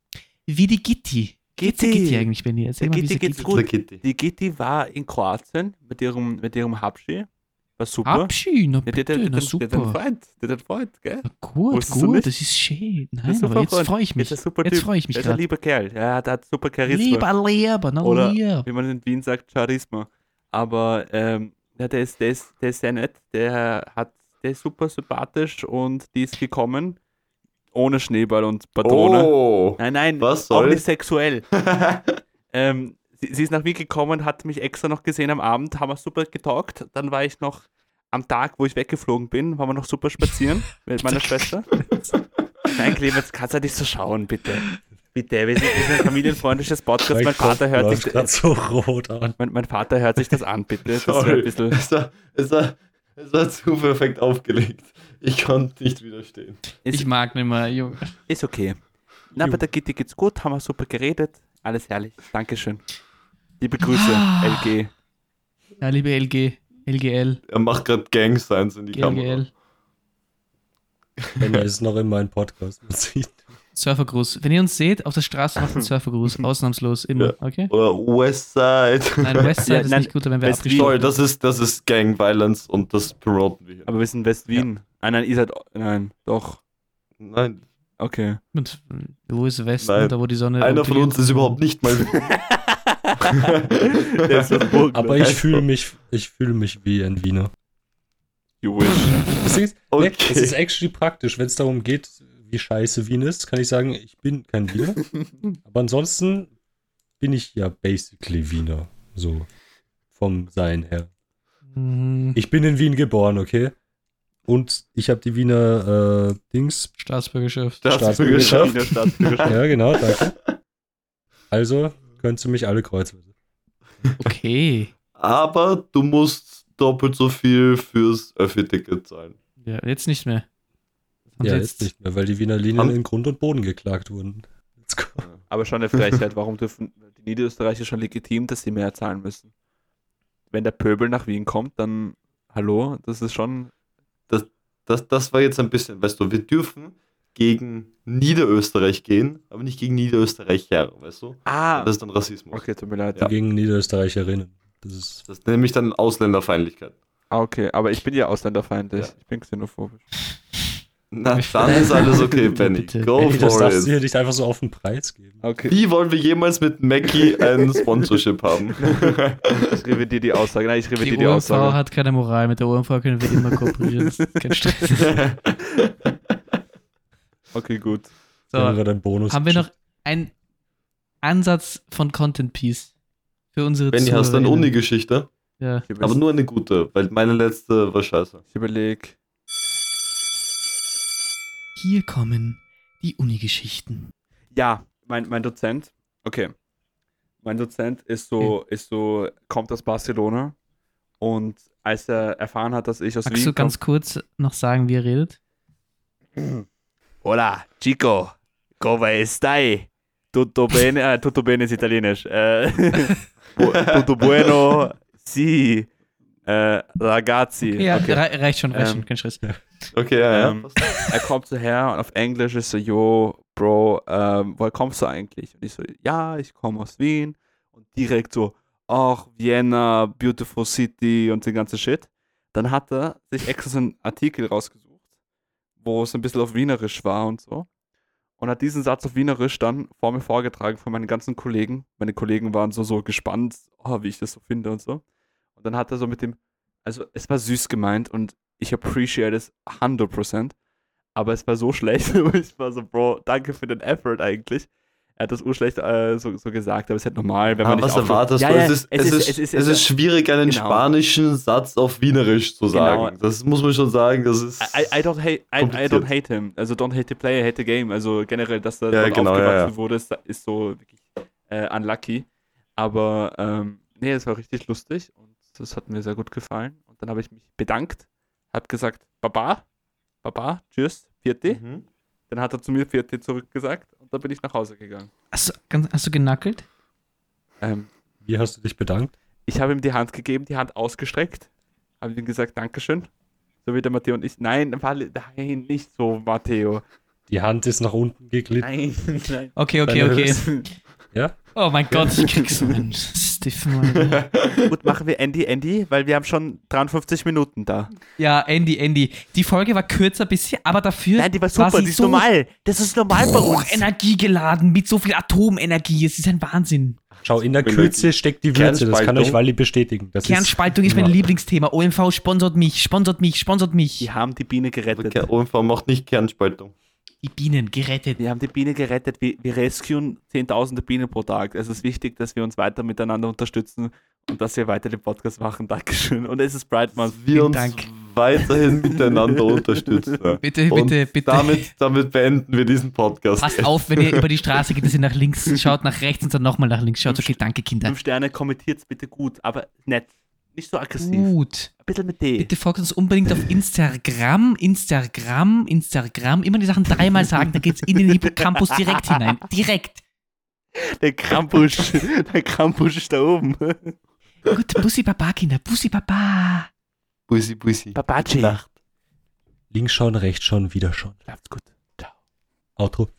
Wie die Gitti. Gitti. Gitti eigentlich, Benny? Erzähl mal, wie Gitti geht's Gitti gut. Die Gitti war in Kroatien mit ihrem, mit ihrem Habschi. War super. Abschied, na Ja, der, bitte, der, der, na der, der, super. Freund, der, der Freund, gell? Na gut, gut, das ist schön. Der Nein, ist aber super jetzt freue ich mich. Super Jetzt Typ. freue ich mich Der ist ein gerade. lieber Kerl. Ja, der hat super Charisma. Lieber Leber, na Oder- lieb. wie man in Wien sagt, Charisma. Aber ähm, ja, der, ist, der, ist, der ist sehr nett. Der, hat, der ist super sympathisch und die ist gekommen ohne Schneeball und Patrone. Oh! Nein, nein, Was auch soll? nicht sexuell. ähm, sie, sie ist nach Wien gekommen, hat mich extra noch gesehen am Abend, haben wir super getalkt. Dann war ich noch am Tag, wo ich weggeflogen bin, waren wir noch super spazieren mit meiner Schwester. Nein, Clemens, kannst du nicht so schauen, bitte. Bitte, wir sind, wir sind ein familienfreundliches Podcast. Mein, Mein Vater Kopf hört sich, grad so rot an. mein, mein Vater hört sich das an, bitte. Das wäre ein Sorry. bisschen. Es war, es, war, es war zu perfekt aufgelegt. Ich konnte nicht widerstehen. Ist, Ich mag nicht mehr, Junge. ist okay. Na, bei der Gitti geht's gut, haben wir super geredet. Alles herrlich. Dankeschön. Liebe Grüße, Ah. LG. Ja, liebe LG, LGL, Er macht gerade Gang-Signs in die Kamera. GLGL. Wenn er ist noch in meinem Podcast. Man sieht. Surfergruß. Wenn ihr uns seht, auf der Straße macht einen Surfergruß. Ausnahmslos, immer, Ja. okay? Oder Westside. Nein, Westside Ja, ist nein, nicht gut, wenn wir West- Sorry, das ist, das ist Gang Violence und das promoten wir hier. Aber wir sind West-Wien. Ah, nein, ihr seid. Nein, doch. Nein, Okay. Und wo ist Westen, Nein. da wo die Sonne. einer von uns ist überhaupt nicht mal. Der ist das Burgler. Aber ich fühle mich, ich fühle mich wie ein Wiener. You wish. Das ist, Okay. nee, es ist actually praktisch, wenn es darum geht, wie scheiße Wien ist, kann ich sagen, ich bin kein Wiener. Aber ansonsten bin ich ja basically Wiener. So vom Sein her. Mhm. Ich bin in Wien geboren, okay? Und ich habe die Wiener äh, Dings. Staatsbürgerschaft. Staatsbürgerschaft. Staatsbürgerschaft. Ja, genau, danke. Also könntest du mich alle kreuzweise. Okay. Aber du musst doppelt so viel fürs Öffi-Ticket zahlen. Ja, jetzt nicht mehr. Ja, sie jetzt nicht mehr, weil die Wiener Linien in Grund und Boden geklagt wurden. Let's go. Aber schon eine Frechheit. Warum dürfen die Niederösterreicher schon legitim, dass sie mehr zahlen müssen? Wenn der Pöbel nach Wien kommt, dann hallo, das ist schon. Das, das war jetzt ein bisschen, weißt du, wir dürfen gegen Niederösterreich gehen, aber nicht gegen Niederösterreicher, weißt du? Ah, Das ist dann Rassismus. okay, tut mir leid. Ja. Gegen Niederösterreicherinnen. Das ist. Das ist nämlich dann Ausländerfeindlichkeit. Ah, okay, aber ich bin ja ausländerfeindlich. Ja. Ich bin xenophobisch. Na, dann ist alles okay, Benny. Go Ey, das for darfst du hier it. nicht einfach so auf den Preis geben. Okay. Wie wollen wir jemals mit Mackie ein Sponsorship haben? Ich revidiere die Aussage. Nein, ich Die revidiere die, OMV Aussage. hat keine Moral. Mit der OMV können wir immer kooperieren. Das ist Kein Stress. Okay, gut. So, Dann wird ein Bonus. haben wir noch einen Ansatz von Content Piece für unsere Benny, hast du eine? Uni-Geschichte? Ja. Aber nur eine gute, weil meine letzte war scheiße. ich überlege. Hier kommen die Uni-Geschichten. Ja, mein, mein Dozent. Okay. Mein Dozent ist so, ist so, kommt aus Barcelona. Und als er erfahren hat, dass ich aus Magst Wien du ganz kurz noch sagen, wie er redet? Hola, Chico, come stai? Tutto bene? Ah, tutto bene ist italienisch. Äh, bu- tutto bueno? Sì. Äh, ragazzi. Ja, okay. rei- reicht schon, reicht Ähm, schon, kein Stress. Okay, ja, ja. Ähm, er kommt so her und auf Englisch ist so, yo, Bro, ähm, woher kommst du eigentlich? Und ich so, ja, ich komme aus Wien. Und direkt so, ach, Vienna, beautiful city und den ganzen Shit. Dann hat er sich extra so einen Artikel rausgesucht, wo es ein bisschen auf Wienerisch war und so. Und hat diesen Satz auf Wienerisch dann vor mir vorgetragen von meinen ganzen Kollegen. Meine Kollegen waren so, so gespannt, oh, wie ich das so finde und so. Und dann hat er so mit dem, also es war süß gemeint und ich appreciate es 100%, aber es war so schlecht, ich war so, Bro, danke für den Effort eigentlich. Er hat das urschlecht äh, so, so gesagt, aber es ist halt normal, wenn Ah, man nicht was erwartest Ja, es, ist, es, ist, es, ist, schwierig, einen Genau. spanischen Satz auf Wienerisch zu Genau. sagen. Das muss man schon sagen. Das ist. I, I, don't hate, I, I don't hate him. Also don't hate the player, hate the game. Also generell, dass da Ja, genau, aufgewachsen wurde, ist, ist so wirklich äh, unlucky. Aber ähm, nee, es war richtig lustig und das hat mir sehr gut gefallen. Und dann habe ich mich bedankt, habe gesagt, Baba, Baba, tschüss, Vierte. Mhm. Dann hat er zu mir Vierte zurückgesagt dann bin ich nach Hause gegangen. Hast, du- ganz- hast du genackelt? Ähm, Wie hast du dich bedankt? ich habe ihm die Hand gegeben, die Hand ausgestreckt, habe ihm gesagt, Dankeschön. So wie der Matteo und ich. Nein, nein, nicht so, Matteo. Die Hand ist nach unten geglitten. Nein, nein. Okay, okay, Deine okay. Ja? Oh mein Gott, ich krieg so einen Stiffen. Gut, machen wir Andy, Andy, weil wir haben schon 53 Minuten da. Ja, Andy, Andy. Die Folge war kürzer bisher, aber dafür Nein, die war super, sie die ist so normal. Das ist normal bei uns. energiegeladen mit so viel Atomenergie. Es ist ein Wahnsinn. Schau, in der Kürze steckt die Würze. Das kann euch Wally bestätigen. Das Kernspaltung ist mein Ja. Lieblingsthema. OMV sponsert mich, sponsert mich, sponsert mich. Die haben die Biene gerettet. Okay, OMV macht nicht Kernspaltung. Die Bienen gerettet. Wir haben die Biene gerettet. Wir, wir rescuen zehntausende Bienen pro Tag. Es ist wichtig, dass wir uns weiter miteinander unterstützen und dass wir weiter den Podcast machen. Dankeschön. Und es ist Pride Month. Wir uns Dank. weiterhin miteinander unterstützen. Bitte, Und bitte, bitte. Damit, damit beenden wir diesen Podcast. Passt auf, wenn ihr über die Straße geht, dass ihr nach links schaut, nach rechts und dann nochmal nach links schaut. Okay, danke, Kinder. Fünf Sterne, kommentiert bitte gut, aber nett. Nicht so aggressiv. Gut. Ein mit D. Bitte folgt uns unbedingt auf Instagram, Instagram, Instagram. Immer die Sachen dreimal sagen, dann geht's in den Hippocampus direkt hinein. Direkt. Der Krampus, der Krampus ist da oben. Gut, Bussi Baba, Kinder. Bussi Baba. Bussi, Bussi. Babaci. Links schon, rechts schon, wieder schon. Läuft's gut. Ciao. Outro.